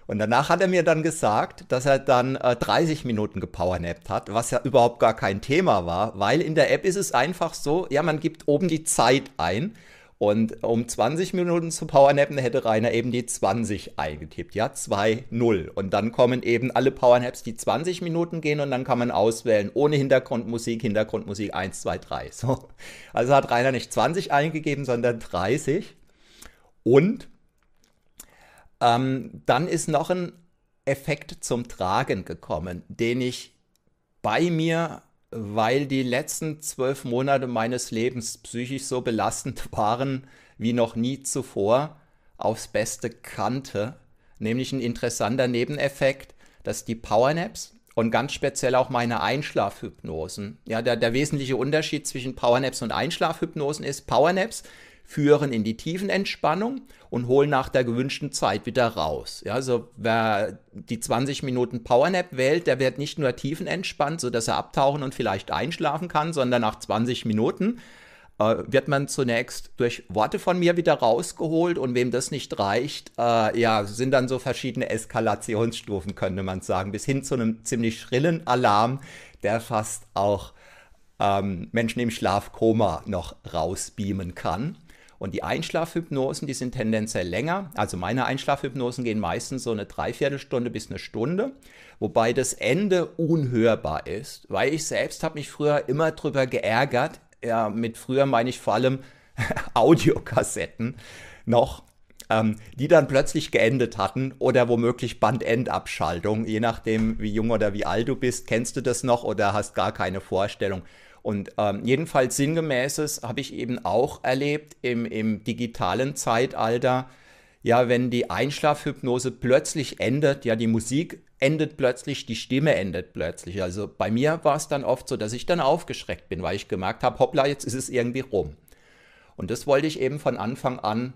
Und danach hat er mir dann gesagt, dass er dann äh, 30 Minuten gepowernappt hat, was ja überhaupt gar kein Thema war, weil in der App ist es einfach so, ja, man gibt oben die Zeit ein und um 20 Minuten zu powernappen hätte Rainer eben die 20 eingetippt. Ja, 2, 0. Und dann kommen eben alle Powernaps, die 20 Minuten gehen und dann kann man auswählen, ohne Hintergrundmusik, Hintergrundmusik 1, 2, 3. So. Also hat Rainer nicht 20 eingegeben, sondern 30. Und ähm, dann ist noch ein Effekt zum Tragen gekommen, den ich bei mir weil die letzten zwölf Monate meines Lebens psychisch so belastend (laughs) waren wie noch nie zuvor, aufs Beste kannte. Nämlich ein interessanter Nebeneffekt, dass die Powernaps und ganz speziell auch meine Einschlafhypnosen, ja, der, der wesentliche Unterschied zwischen Powernaps und Einschlafhypnosen ist, Powernaps führen in die Tiefenentspannung und holen nach der gewünschten Zeit wieder raus. Ja, also wer die 20 Minuten Powernap wählt, der wird nicht nur tiefenentspannt, sodass er abtauchen und vielleicht einschlafen kann, sondern nach 20 Minuten äh, wird man zunächst durch Worte von mir wieder rausgeholt und wem das nicht reicht, äh, ja, sind dann so verschiedene Eskalationsstufen, könnte man sagen, bis hin zu einem ziemlich schrillen Alarm, der fast auch ähm, Menschen im Schlafkoma noch rausbeamen kann. Und die Einschlafhypnosen, die sind tendenziell länger. Also meine Einschlafhypnosen gehen meistens so eine Dreiviertelstunde bis eine Stunde, wobei das Ende unhörbar ist, weil ich selbst habe mich früher immer drüber geärgert. Ja, mit früher meine ich vor allem (laughs) Audiokassetten noch, ähm, die dann plötzlich geendet hatten oder womöglich Bandendabschaltung, je nachdem, wie jung oder wie alt du bist, kennst du das noch oder hast gar keine Vorstellung. Und ähm, jedenfalls sinngemäßes habe ich eben auch erlebt im, im digitalen Zeitalter, ja, wenn die Einschlafhypnose plötzlich endet, ja, die Musik endet plötzlich, die Stimme endet plötzlich. Also bei mir war es dann oft so, dass ich dann aufgeschreckt bin, weil ich gemerkt habe, hoppla, jetzt ist es irgendwie rum. Und das wollte ich eben von Anfang an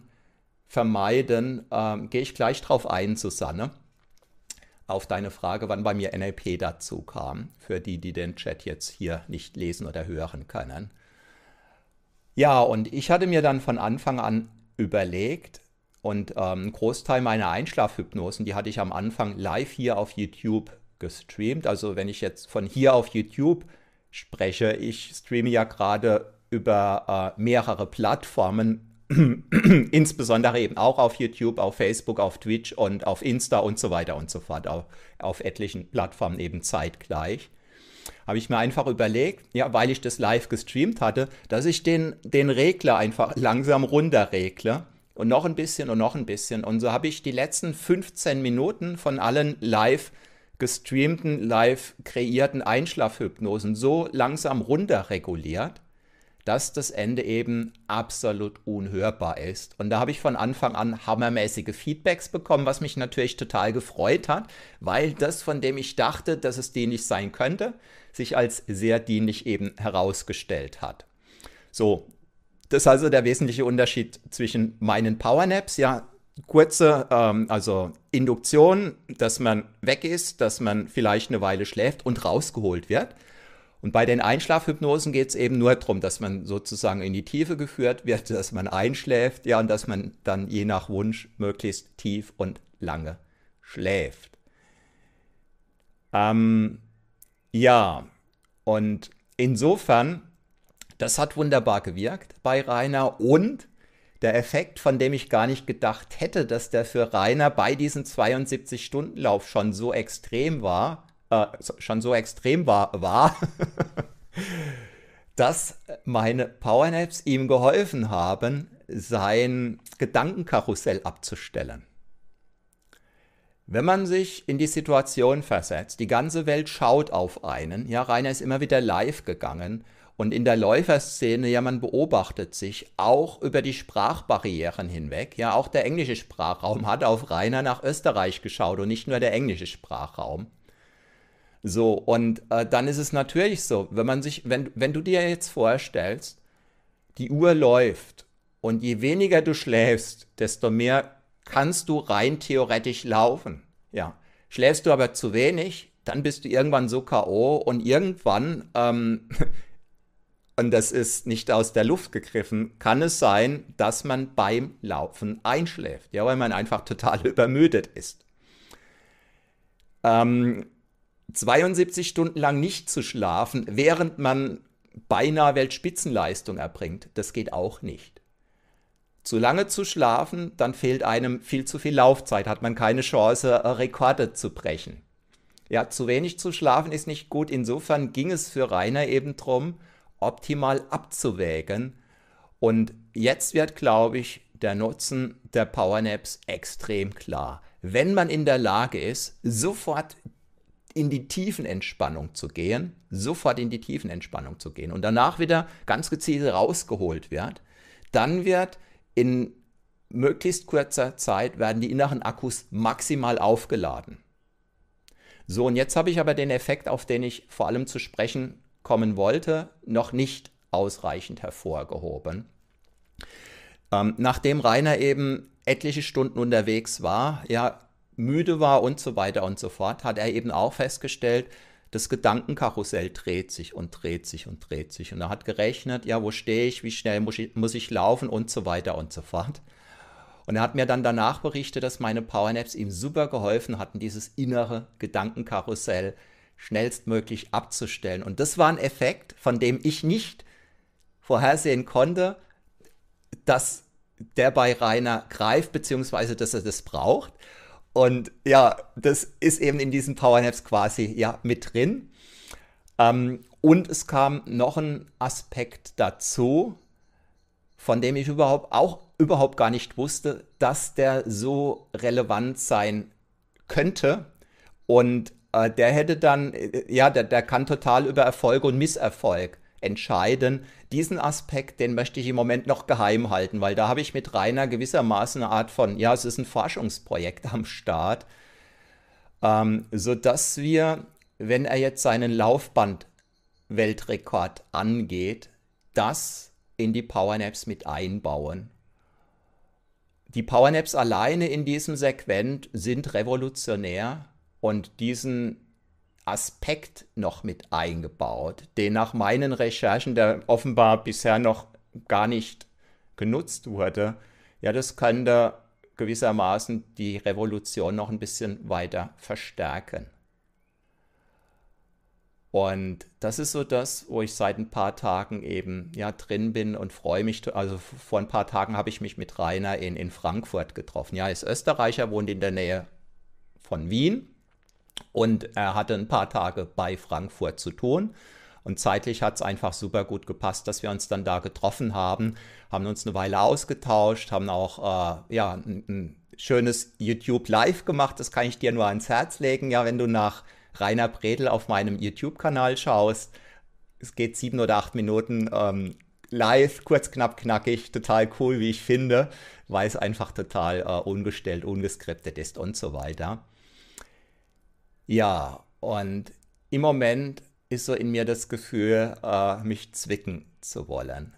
vermeiden. Ähm, Gehe ich gleich drauf ein, Susanne auf deine Frage, wann bei mir NLP dazu kam, für die, die den Chat jetzt hier nicht lesen oder hören können. Ja, und ich hatte mir dann von Anfang an überlegt, und ähm, ein Großteil meiner Einschlafhypnosen, die hatte ich am Anfang live hier auf YouTube gestreamt. Also wenn ich jetzt von hier auf YouTube spreche, ich streame ja gerade über äh, mehrere Plattformen (clears throat) insbesondere eben auch auf YouTube, auf Facebook, auf Twitch und auf Insta und so weiter und so fort, auf, auf etlichen Plattformen eben zeitgleich. habe ich mir einfach überlegt, ja, weil ich das live gestreamt hatte, dass ich den, den Regler einfach langsam runter regle und noch ein bisschen und noch ein bisschen. Und so habe ich die letzten 15 Minuten von allen live gestreamten, live kreierten Einschlafhypnosen so langsam runterreguliert, dass das Ende eben absolut unhörbar ist. Und da habe ich von Anfang an hammermäßige Feedbacks bekommen, was mich natürlich total gefreut hat, weil das, von dem ich dachte, dass es dienlich sein könnte, sich als sehr dienlich eben herausgestellt hat. So, das ist also der wesentliche Unterschied zwischen meinen Powernaps, ja, kurze, ähm, also Induktion, dass man weg ist, dass man vielleicht eine Weile schläft und rausgeholt wird. Und bei den Einschlafhypnosen geht es eben nur darum, dass man sozusagen in die Tiefe geführt wird, (laughs) dass man einschläft, ja, und dass man dann je nach Wunsch möglichst tief und lange schläft. Ähm, ja, und insofern, das hat wunderbar gewirkt bei Rainer und der Effekt, von dem ich gar nicht gedacht hätte, dass der für Rainer bei diesem 72-Stunden-Lauf schon so extrem war, äh, schon so extrem war, war (laughs) dass meine Powernaps ihm geholfen haben, sein Gedankenkarussell abzustellen. Wenn man sich in die Situation versetzt, die ganze Welt schaut auf einen, ja, Rainer ist immer wieder live gegangen und in der Läuferszene, ja, man beobachtet sich auch über die Sprachbarrieren hinweg. Ja, auch der englische Sprachraum hat auf Rainer nach Österreich geschaut und nicht nur der englische Sprachraum. So, und äh, dann ist es natürlich so, wenn man sich, wenn, wenn du dir jetzt vorstellst, die Uhr läuft und je weniger du schläfst, desto mehr kannst du rein theoretisch laufen. Ja. Schläfst du aber zu wenig, dann bist du irgendwann so K.O. und irgendwann, ähm, (laughs) und das ist nicht aus der Luft gegriffen, kann es sein, dass man beim Laufen einschläft, ja, weil man einfach total (laughs) übermüdet ist. Ähm, 72 Stunden lang nicht zu schlafen, während man beinahe Weltspitzenleistung erbringt, das geht auch nicht. Zu lange zu schlafen, dann fehlt einem viel zu viel Laufzeit, hat man keine Chance, äh, Rekorde zu brechen. Ja, zu wenig zu schlafen ist nicht gut. Insofern ging es für Rainer eben darum, optimal abzuwägen. Und jetzt wird, glaube ich, der Nutzen der Powernaps extrem klar. Wenn man in der Lage ist, sofort in die Tiefenentspannung zu gehen, sofort in die Tiefenentspannung zu gehen und danach wieder ganz gezielt rausgeholt wird, dann wird in möglichst kurzer Zeit werden die inneren Akkus maximal aufgeladen. So, und jetzt habe ich aber den Effekt, auf den ich vor allem zu sprechen kommen wollte, noch nicht ausreichend hervorgehoben. Ähm, nachdem Rainer eben etliche Stunden unterwegs war, ja, müde war und so weiter und so fort, hat er eben auch festgestellt, das Gedankenkarussell dreht sich und dreht sich und dreht sich. Und er hat gerechnet, ja, wo stehe ich, wie schnell muss ich, muss ich laufen und so weiter und so fort. Und er hat mir dann danach berichtet, dass meine Powernaps ihm super geholfen hatten, dieses innere Gedankenkarussell schnellstmöglich abzustellen. Und das war ein Effekt, von dem ich nicht vorhersehen konnte, dass der bei Rainer greift, beziehungsweise dass er das braucht. Und ja, das ist eben in diesen Powernaps quasi ja mit drin. Ähm, und es kam noch ein Aspekt dazu, von dem ich überhaupt auch überhaupt gar nicht wusste, dass der so relevant sein könnte. Und äh, der hätte dann, äh, ja, der, der kann total über Erfolg und Misserfolg entscheiden. Diesen Aspekt, den möchte ich im Moment noch geheim halten, weil da habe ich mit Rainer gewissermaßen eine Art von, ja, es ist ein Forschungsprojekt am Start, ähm, sodass wir, wenn er jetzt seinen Laufband-Weltrekord angeht, das in die Powernaps mit einbauen. Die Powernaps alleine in diesem Segment sind revolutionär und diesen Aspekt noch mit eingebaut, den nach meinen Recherchen, der offenbar bisher noch gar nicht genutzt wurde, ja, das könnte gewissermaßen die Revolution noch ein bisschen weiter verstärken. Und das ist so das, wo ich seit ein paar Tagen eben ja drin bin und freue mich. Also vor ein paar Tagen habe ich mich mit Rainer in, in Frankfurt getroffen. Ja, er ist Österreicher, wohnt in der Nähe von Wien Und er hatte ein paar Tage bei Frankfurt zu tun. Und zeitlich hat es einfach super gut gepasst, dass wir uns dann da getroffen haben, haben uns eine Weile ausgetauscht, haben auch äh, ja, ein, ein, schönes YouTube Live gemacht. Das kann ich dir nur ans Herz legen. Ja, wenn du nach Rainer Bredel auf meinem YouTube-Kanal schaust, es geht sieben oder acht Minuten ähm, live, kurz, knapp, knackig, total cool, wie ich finde, weil es einfach total äh, ungestellt, ungeskriptet ist und so weiter. Ja, und im Moment ist so in mir das Gefühl, äh, mich zwicken zu wollen.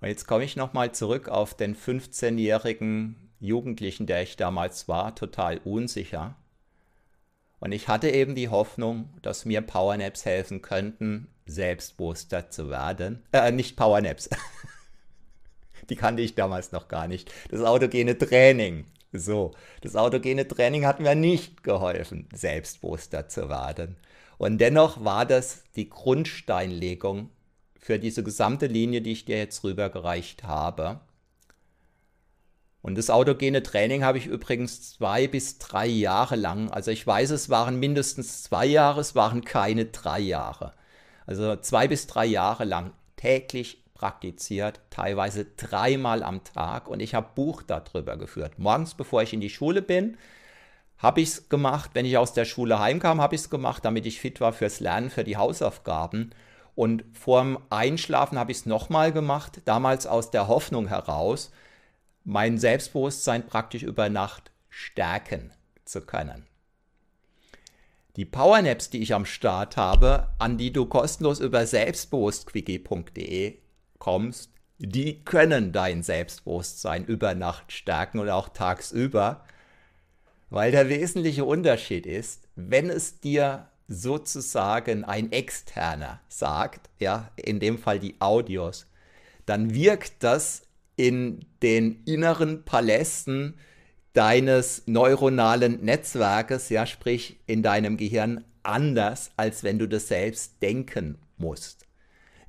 Und jetzt komme ich nochmal zurück auf den 15-jährigen Jugendlichen, der ich damals war, total unsicher. Und ich hatte eben die Hoffnung, dass mir Powernaps helfen könnten, selbstbewusster zu werden. Äh, nicht Powernaps. (laughs) die kannte ich damals noch gar nicht. Das autogene Training. So, das autogene Training hat mir nicht geholfen, selbstbewusster zu werden. Und dennoch war das die Grundsteinlegung für diese gesamte Linie, die ich dir jetzt rübergereicht habe. Und das autogene Training habe ich übrigens zwei bis drei Jahre lang, also ich weiß, es waren mindestens zwei Jahre, es waren keine drei Jahre. Also zwei bis drei Jahre lang täglich praktiziert, teilweise dreimal am Tag und ich habe Buch darüber geführt. Morgens, bevor ich in die Schule bin, habe ich es gemacht. Wenn ich aus der Schule heimkam, habe ich es gemacht, damit ich fit war fürs Lernen, für die Hausaufgaben. Und vorm Einschlafen habe ich es nochmal gemacht, damals aus der Hoffnung heraus, mein Selbstbewusstsein praktisch über Nacht stärken zu können. Die Powernaps, die ich am Start habe, an die du kostenlos über selbstbewusstquickie.de kommst, die können dein Selbstbewusstsein über Nacht stärken und auch tagsüber. Weil der wesentliche Unterschied ist, wenn es dir sozusagen ein Externer sagt, ja, in dem Fall die Audios, dann wirkt das in den inneren Palästen deines neuronalen Netzwerkes, ja, sprich in deinem Gehirn anders, als wenn du das selbst denken musst.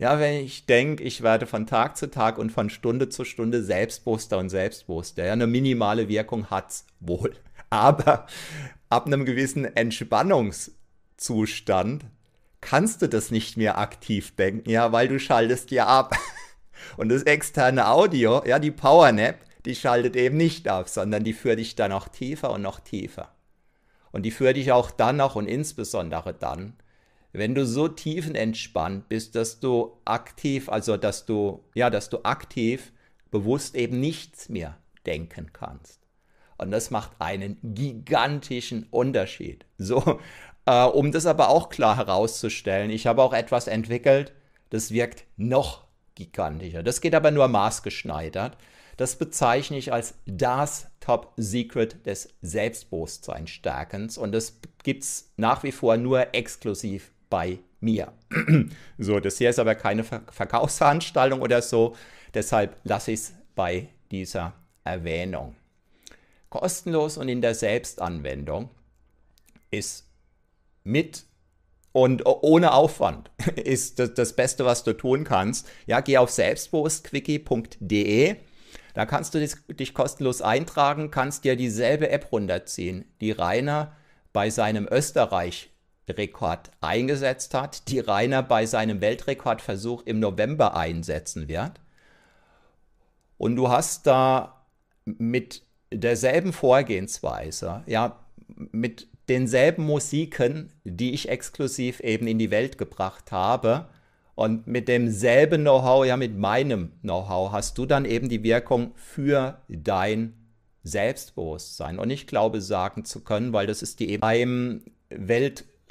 Ja, wenn ich denke, ich werde von Tag zu Tag und von Stunde zu Stunde selbstbewusster und selbstbewusster, ja, eine minimale Wirkung hat es wohl. (laughs) Aber ab einem gewissen Entspannungszustand kannst du das nicht mehr aktiv denken, ja, weil du schaltest ja ab. (laughs) Und das externe Audio, ja, die Powernap, die schaltet eben nicht ab, sondern die führt dich dann noch tiefer und noch tiefer. Und die führt dich auch dann noch und insbesondere dann, wenn du so tiefenentspannt bist, dass du aktiv, also dass du, ja, dass du aktiv bewusst eben nichts mehr denken kannst. Und das macht einen gigantischen Unterschied. So, äh, um das aber auch klar herauszustellen, ich habe auch etwas entwickelt, das wirkt noch gigantischer. Das geht aber nur maßgeschneidert. Das bezeichne ich als das Top Secret des Selbstbewusstseinsstärkens und das gibt es nach wie vor nur exklusiv bei mir. (clears throat) so, das hier ist aber keine Ver Verkaufsveranstaltung oder so, deshalb lasse ich es bei dieser Erwähnung kostenlos und in der Selbstanwendung ist mit und ohne Aufwand (laughs) ist das, das Beste, was du tun kannst. Ja, geh auf selbstbewusstquickie.de. Da kannst du dich, kostenlos eintragen, kannst dir dieselbe App runterziehen, die Rainer bei seinem Österreich-Rekord eingesetzt hat, die Rainer bei seinem Weltrekordversuch im November einsetzen wird. Und du hast da mit derselben Vorgehensweise, ja, mit denselben Musiken, die ich exklusiv eben in die Welt gebracht habe. Und mit demselben Know-how, ja, mit meinem Know-how, hast du dann eben die Wirkung für dein Selbstbewusstsein. Und ich glaube sagen zu können, weil das ist die eben beim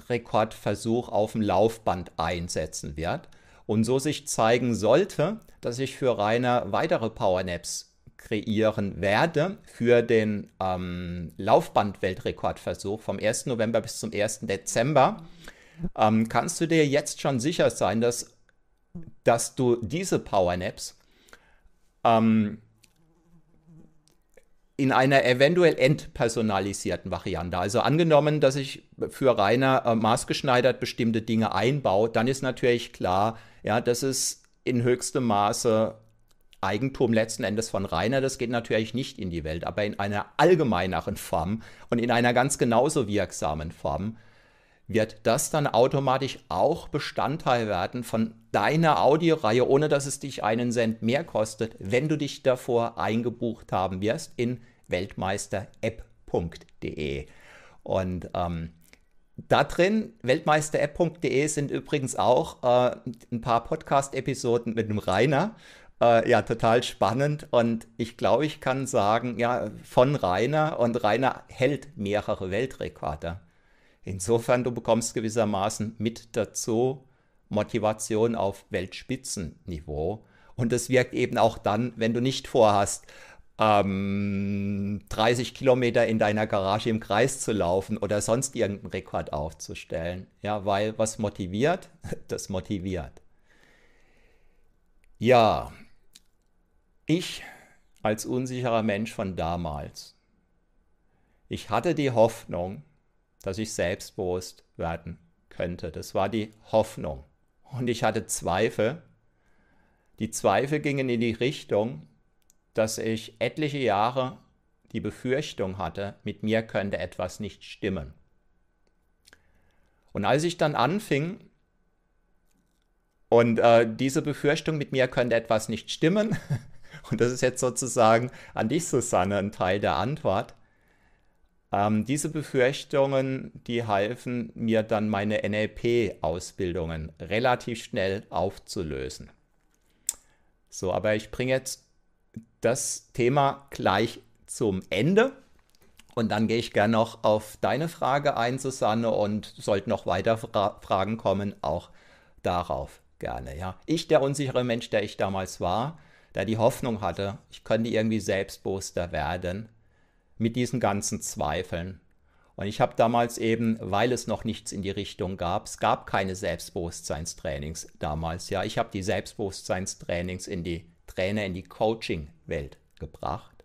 Weltrekordversuch auf dem Laufband einsetzen wird. Und so sich zeigen sollte, dass ich für Rainer weitere Powernaps kreieren werde für den ähm, Laufband-Weltrekordversuch vom 1. November bis zum 1. Dezember, ähm, kannst du dir jetzt schon sicher sein, dass, dass du diese Powernaps ähm, in einer eventuell entpersonalisierten Variante. Also angenommen, dass ich für Rainer äh, maßgeschneidert bestimmte Dinge einbaue, dann ist natürlich klar, ja, dass es in höchstem Maße Eigentum letzten Endes von Rainer, das geht natürlich nicht in die Welt, aber in einer allgemeineren Form und in einer ganz genauso wirksamen Form wird das dann automatisch auch Bestandteil werden von deiner Audioreihe, ohne dass es dich einen Cent mehr kostet, wenn du dich davor eingebucht haben wirst in weltmeisterapp.de. Und ähm, da drin, weltmeisterapp.de, sind übrigens auch äh, ein paar Podcast-Episoden mit dem Rainer. Äh, ja, total spannend. Und ich glaube, ich kann sagen, ja, von Rainer. Und Rainer hält mehrere Weltrekorde. Insofern, du bekommst gewissermaßen mit dazu Motivation auf Weltspitzenniveau. Und das wirkt eben auch dann, wenn du nicht vorhast, ähm, 30 Kilometer in deiner Garage im Kreis zu laufen oder sonst irgendeinen Rekord aufzustellen. Ja, weil was motiviert, (laughs) das motiviert. Ja, ich als unsicherer Mensch von damals, ich hatte die Hoffnung, dass ich selbstbewusst werden könnte. Das war die Hoffnung. Und ich hatte Zweifel. Die Zweifel gingen in die Richtung, dass ich etliche Jahre die Befürchtung hatte, mit mir könnte etwas nicht stimmen. Und als ich dann anfing, und äh, diese Befürchtung, mit mir könnte etwas nicht stimmen, (laughs) und das ist jetzt sozusagen an dich, Susanne, ein Teil der Antwort, ähm, diese Befürchtungen, die halfen mir dann meine NLP-Ausbildungen relativ schnell aufzulösen. So, aber ich bringe jetzt das Thema gleich zum Ende. Und dann gehe ich gerne noch auf deine Frage ein, Susanne, und sollten noch weiter Fra Fragen kommen, auch darauf gerne. Ja. Ich, der unsichere Mensch, der ich damals war, der die Hoffnung hatte, ich könnte irgendwie selbstbewusster werden mit diesen ganzen Zweifeln. Und ich habe damals eben, weil es noch nichts in die Richtung gab, es gab keine Selbstbewusstseinstrainings damals. Ja, ich habe die Selbstbewusstseinstrainings in die Trainer in die Coaching-Welt gebracht.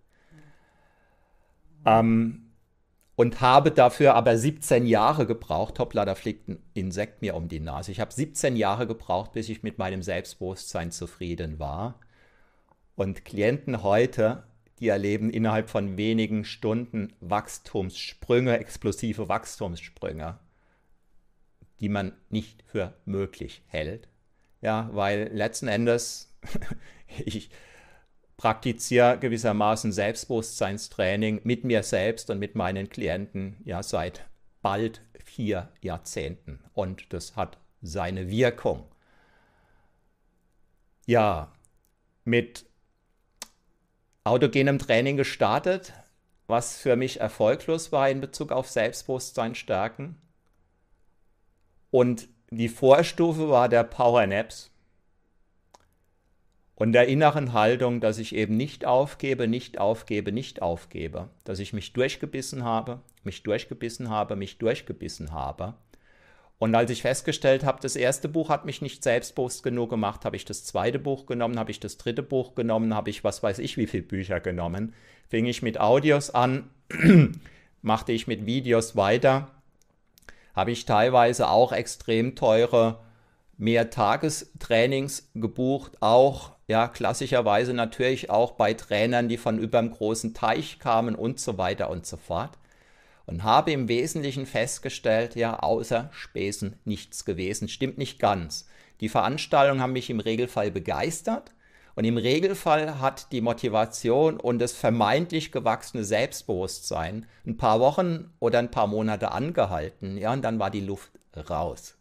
Ähm, und habe dafür aber 17 Jahre gebraucht. Hoppla, da fliegt ein Insekt mir um die Nase. Ich habe 17 Jahre gebraucht, bis ich mit meinem Selbstbewusstsein zufrieden war. Und Klienten heute, die erleben innerhalb von wenigen Stunden Wachstumssprünge, explosive Wachstumssprünge, die man nicht für möglich hält. Ja, weil letzten Endes (laughs) ich praktiziere gewissermaßen Selbstbewusstseinstraining mit mir selbst und mit meinen Klienten ja seit bald vier Jahrzehnten und das hat seine Wirkung. Ja, mit autogenem Training gestartet, was für mich erfolglos war in Bezug auf Selbstbewusstsein stärken. Und die Vorstufe war der Power Naps und der inneren Haltung, dass ich eben nicht aufgebe, nicht aufgebe, nicht aufgebe, dass ich mich durchgebissen habe, mich durchgebissen habe, mich durchgebissen habe. Und als ich festgestellt habe, das erste Buch hat mich nicht selbstbewusst genug gemacht, habe ich das zweite Buch genommen, habe ich das dritte Buch genommen, habe ich was weiß ich wie viele Bücher genommen, fing ich mit Audios an, (clears throat) machte ich mit Videos weiter, habe ich teilweise auch extrem teure Mehrtagestrainings gebucht, auch ja klassischerweise natürlich auch bei Trainern, die von über dem großen Teich kamen und so weiter und so fort. Und habe im Wesentlichen festgestellt, ja, außer Späßen nichts gewesen. Stimmt nicht ganz. Die Veranstaltungen haben mich im Regelfall begeistert. Und im Regelfall hat die Motivation und das vermeintlich gewachsene Selbstbewusstsein ein paar Wochen oder ein paar Monate angehalten. Ja, und dann war die Luft raus.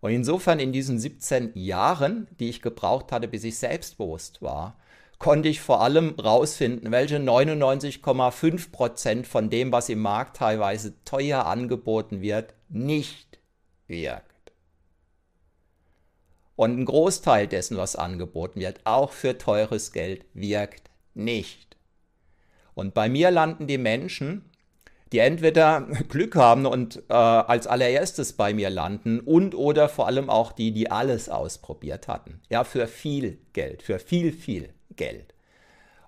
Und insofern in diesen 17 Jahren, die ich gebraucht hatte, bis ich selbstbewusst war, konnte ich vor allem rausfinden, welche 99,5 Prozent von dem, was im Markt teilweise teuer angeboten wird, nicht wirkt. Und ein Großteil dessen, was angeboten wird, auch für teures Geld, wirkt nicht. Und bei mir landen die Menschen, die entweder (laughs) Glück haben und äh, als allererstes bei mir landen und oder vor allem auch die, die alles ausprobiert hatten. Ja, für viel Geld, für viel, viel Geld.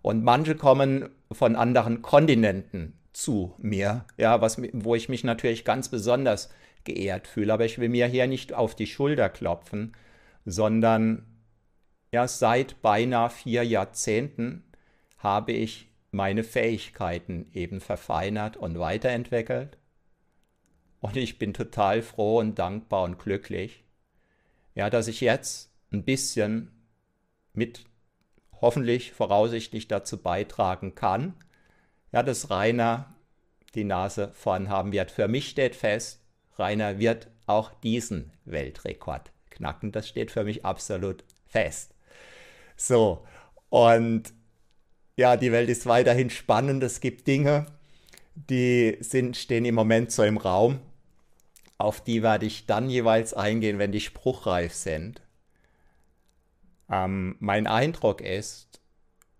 Und manche kommen von anderen Kontinenten zu mir, ja, was, wo ich mich natürlich ganz besonders geehrt fühle. Aber ich will mir hier nicht auf die Schulter klopfen, sondern ja, seit beinahe vier Jahrzehnten habe ich meine Fähigkeiten eben verfeinert und weiterentwickelt. Und ich bin total froh und dankbar und glücklich, ja, dass ich jetzt ein bisschen mit hoffentlich voraussichtlich dazu beitragen kann, ja, dass Rainer die Nase vorn haben wird. Für mich steht fest, Rainer wird auch diesen Weltrekord knacken. Das steht für mich absolut fest. So, und ja, die Welt ist weiterhin spannend. Es gibt Dinge, die sind, stehen im Moment so im Raum. Auf die werde ich dann jeweils eingehen, wenn die spruchreif sind. Ähm, mein Eindruck ist,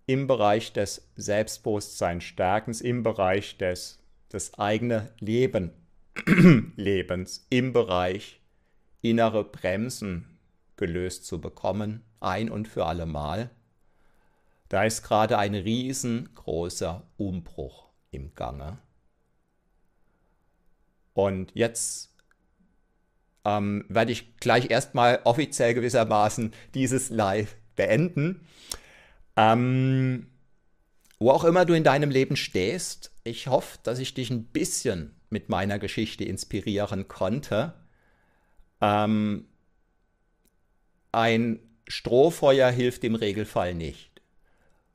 im Bereich des Selbstbewusstseinsstärkens, im Bereich des, des eigene Leben, (clears throat) Lebens, im Bereich innere Bremsen gelöst zu bekommen, ein und für alle Mal. Da ist gerade ein riesengroßer Umbruch im Gange. Und jetzt ähm, werde ich gleich erstmal offiziell gewissermaßen dieses Live beenden. Ähm, wo auch immer du in deinem Leben stehst, ich hoffe, dass ich dich ein bisschen mit meiner Geschichte inspirieren konnte. Ähm, ein Strohfeuer hilft im Regelfall nicht.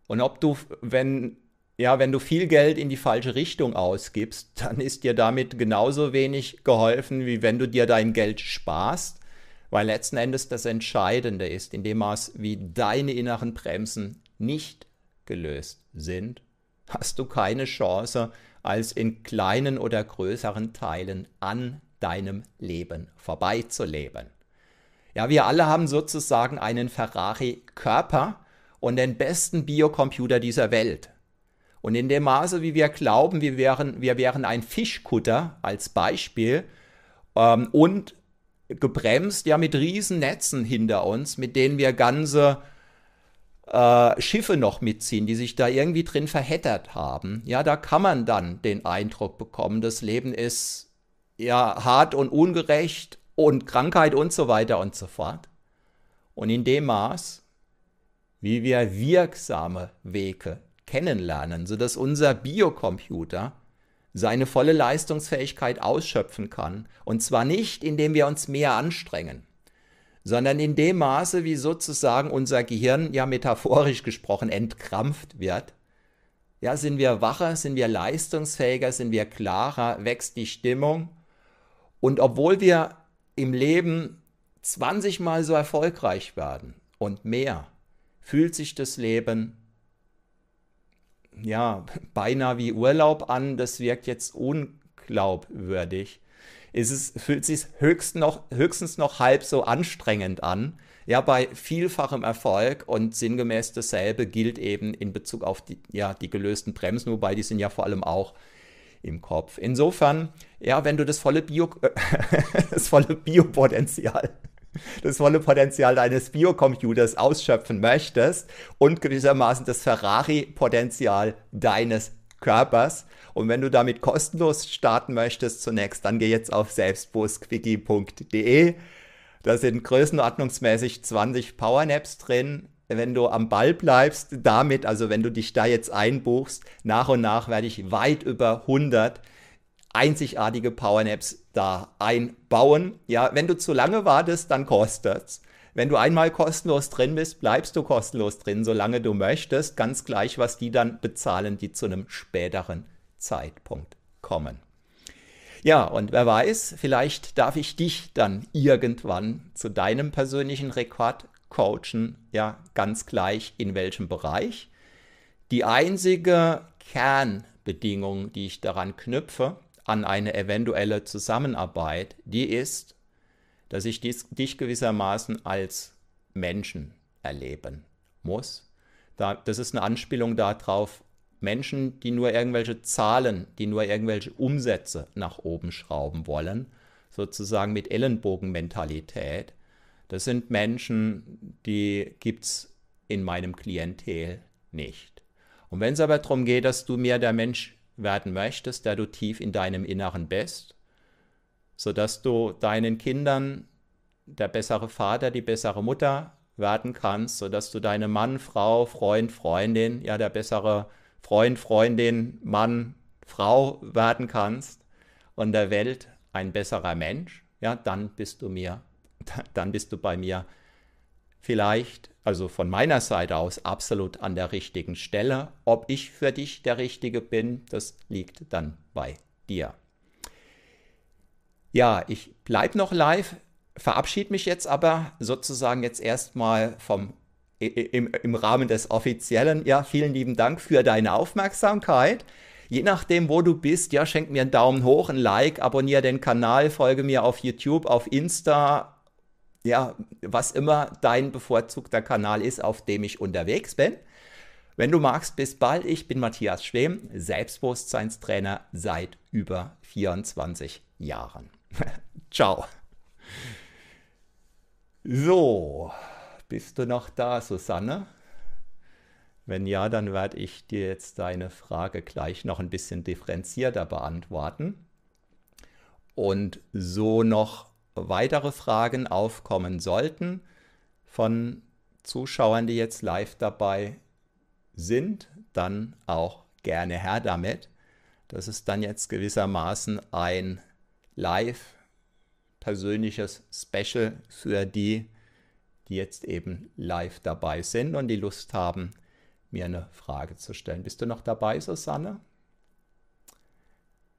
Und ob du, wenn ja, wenn du viel Geld in die falsche Richtung ausgibst, (laughs) dann ist dir damit genauso wenig geholfen, wie wenn du dir dein Geld sparst, weil letzten Endes das Entscheidende ist, in dem Maß, wie deine inneren Bremsen nicht gelöst sind, hast du keine Chance, als in kleinen oder größeren Teilen an deinem Leben vorbeizuleben. Ja, wir alle haben sozusagen einen Ferrari-Körper und den besten Biocomputer dieser Welt. Und in dem Maße, wie wir glauben, wir wären, wir wären ein Fischkutter als Beispiel ähm, und gebremst ja mit Riesennetzen hinter uns, mit denen wir ganze äh, Schiffe noch mitziehen, die sich da irgendwie drin verheddert haben. Ja, da kann man dann den Eindruck bekommen, das Leben ist ja hart und ungerecht und Krankheit und so weiter und so fort. Und in dem Maß, wie wir wirksame Wege kennenlernen, sodass unser Biocomputer seine volle Leistungsfähigkeit ausschöpfen kann. Und zwar nicht, indem wir uns mehr anstrengen, sondern in dem Maße, wie sozusagen unser Gehirn, ja metaphorisch gesprochen, entkrampft wird. Ja, sind wir wacher, sind wir leistungsfähiger, sind wir klarer, wächst die Stimmung. Und obwohl wir im Leben 20 Mal so erfolgreich werden und mehr, fühlt sich das Leben ja, beinahe wie Urlaub an. Das wirkt jetzt unglaubwürdig. Es ist, fühlt sich höchst noch, höchstens noch halb so anstrengend an. Ja, bei vielfachem Erfolg und sinngemäß dasselbe gilt eben in Bezug auf die, ja, die gelösten Bremsen, wobei die sind ja vor allem auch im Kopf. Insofern, ja, wenn du das volle Bio, (laughs) das volle Biopotenzial das volle Potenzial deines Biocomputers ausschöpfen möchtest und gewissermaßen das Ferrari-Potenzial deines Körpers. Und wenn du damit kostenlos starten möchtest, zunächst, dann geh jetzt auf selbstbewusstquickie.de. Da sind größenordnungsmäßig 20 Powernaps drin. Wenn du am Ball bleibst, damit, also wenn du dich da jetzt einbuchst, nach und nach werde ich weit über 100 einzigartige Powernaps da einbauen. Ja, wenn du zu lange wartest, dann kostet's. Wenn du einmal kostenlos drin bist, bleibst du kostenlos drin, solange du möchtest. Ganz gleich, was die dann bezahlen, die zu einem späteren Zeitpunkt kommen. Ja, und wer weiß, vielleicht darf ich dich dann irgendwann zu deinem persönlichen Rekord coachen. Ja, ganz gleich in welchem Bereich. Die einzige Kernbedingung, die ich daran knüpfe, an eine eventuelle Zusammenarbeit, die ist, dass ich dies, dich gewissermaßen als Menschen erleben muss. Da, das ist eine Anspielung darauf, Menschen, die nur irgendwelche Zahlen, die nur irgendwelche Umsätze nach oben schrauben wollen, sozusagen mit Ellenbogenmentalität, das sind Menschen, die gibt es in meinem Klientel nicht. Und wenn es aber darum geht, dass du mir der Mensch werden möchtest, der du tief in deinem Inneren bist, sodass du deinen Kindern der bessere Vater, die bessere Mutter werden kannst, sodass du deinem Mann, Frau, Freund, Freundin, ja der bessere Freund, Freundin, Mann, Frau werden kannst und der Welt ein besserer Mensch, ja, dann bist du mir, (laughs) dann bist du bei mir. Vielleicht, also von meiner Seite aus, absolut an der richtigen Stelle. Ob ich für dich der Richtige bin, das liegt dann bei dir. Ja, ich bleibe noch live, verabschiede mich jetzt aber sozusagen jetzt erstmal vom im, im Rahmen des offiziellen. Ja, vielen lieben Dank für deine Aufmerksamkeit. Je nachdem, wo du bist, ja, schenk mir einen Daumen hoch, ein Like, abonniere den Kanal, folge mir auf YouTube, auf Insta, ja, was immer dein bevorzugter Kanal ist, auf dem ich unterwegs bin. Wenn du magst, bis bald. Ich bin Matthias Schwem, Selbstbewusstseinstrainer seit über 24 Jahren. (laughs) Ciao. So, bist du noch da, Susanne? Wenn ja, dann werde ich dir jetzt deine Frage gleich noch ein bisschen differenzierter beantworten. Und so noch weitere Fragen aufkommen sollten von Zuschauern, die jetzt live dabei sind, dann auch gerne her damit. Das ist dann jetzt gewissermaßen ein live persönliches Special für die, die jetzt eben live dabei sind und die Lust haben, mir eine Frage zu stellen. Bist du noch dabei, Susanne?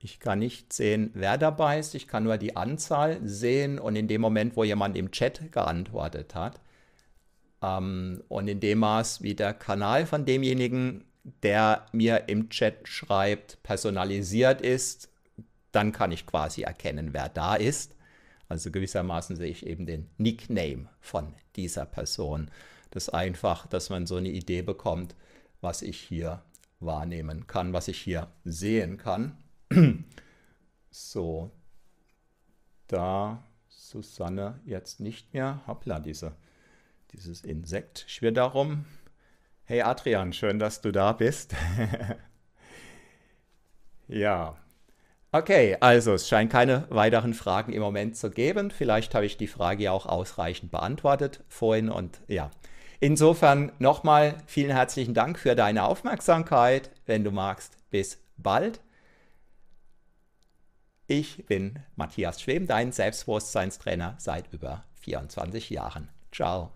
Ich kann nicht sehen, wer dabei ist. Ich kann nur die Anzahl sehen und in dem Moment, wo jemand im Chat geantwortet hat ähm, und in dem Maß, wie der Kanal von demjenigen, der mir im Chat schreibt, personalisiert ist, dann kann ich quasi erkennen, wer da ist. Also gewissermaßen sehe ich eben den Nickname von dieser Person. Das ist einfach, dass man so eine Idee bekommt, was ich hier wahrnehmen kann, was ich hier sehen kann. So, da Susanne jetzt nicht mehr. Hoppla, diese, dieses Insekt schwirrt darum. Hey Adrian, schön, dass du da bist. (laughs) ja. Okay, also es scheint keine weiteren Fragen im Moment zu geben. Vielleicht habe ich die Frage ja auch ausreichend beantwortet vorhin und ja. Insofern nochmal vielen herzlichen Dank für deine Aufmerksamkeit. Wenn du magst, bis bald. Ich bin Matthias Schwem, dein Selbstbewusstseinstrainer seit über 24 Jahren. Ciao.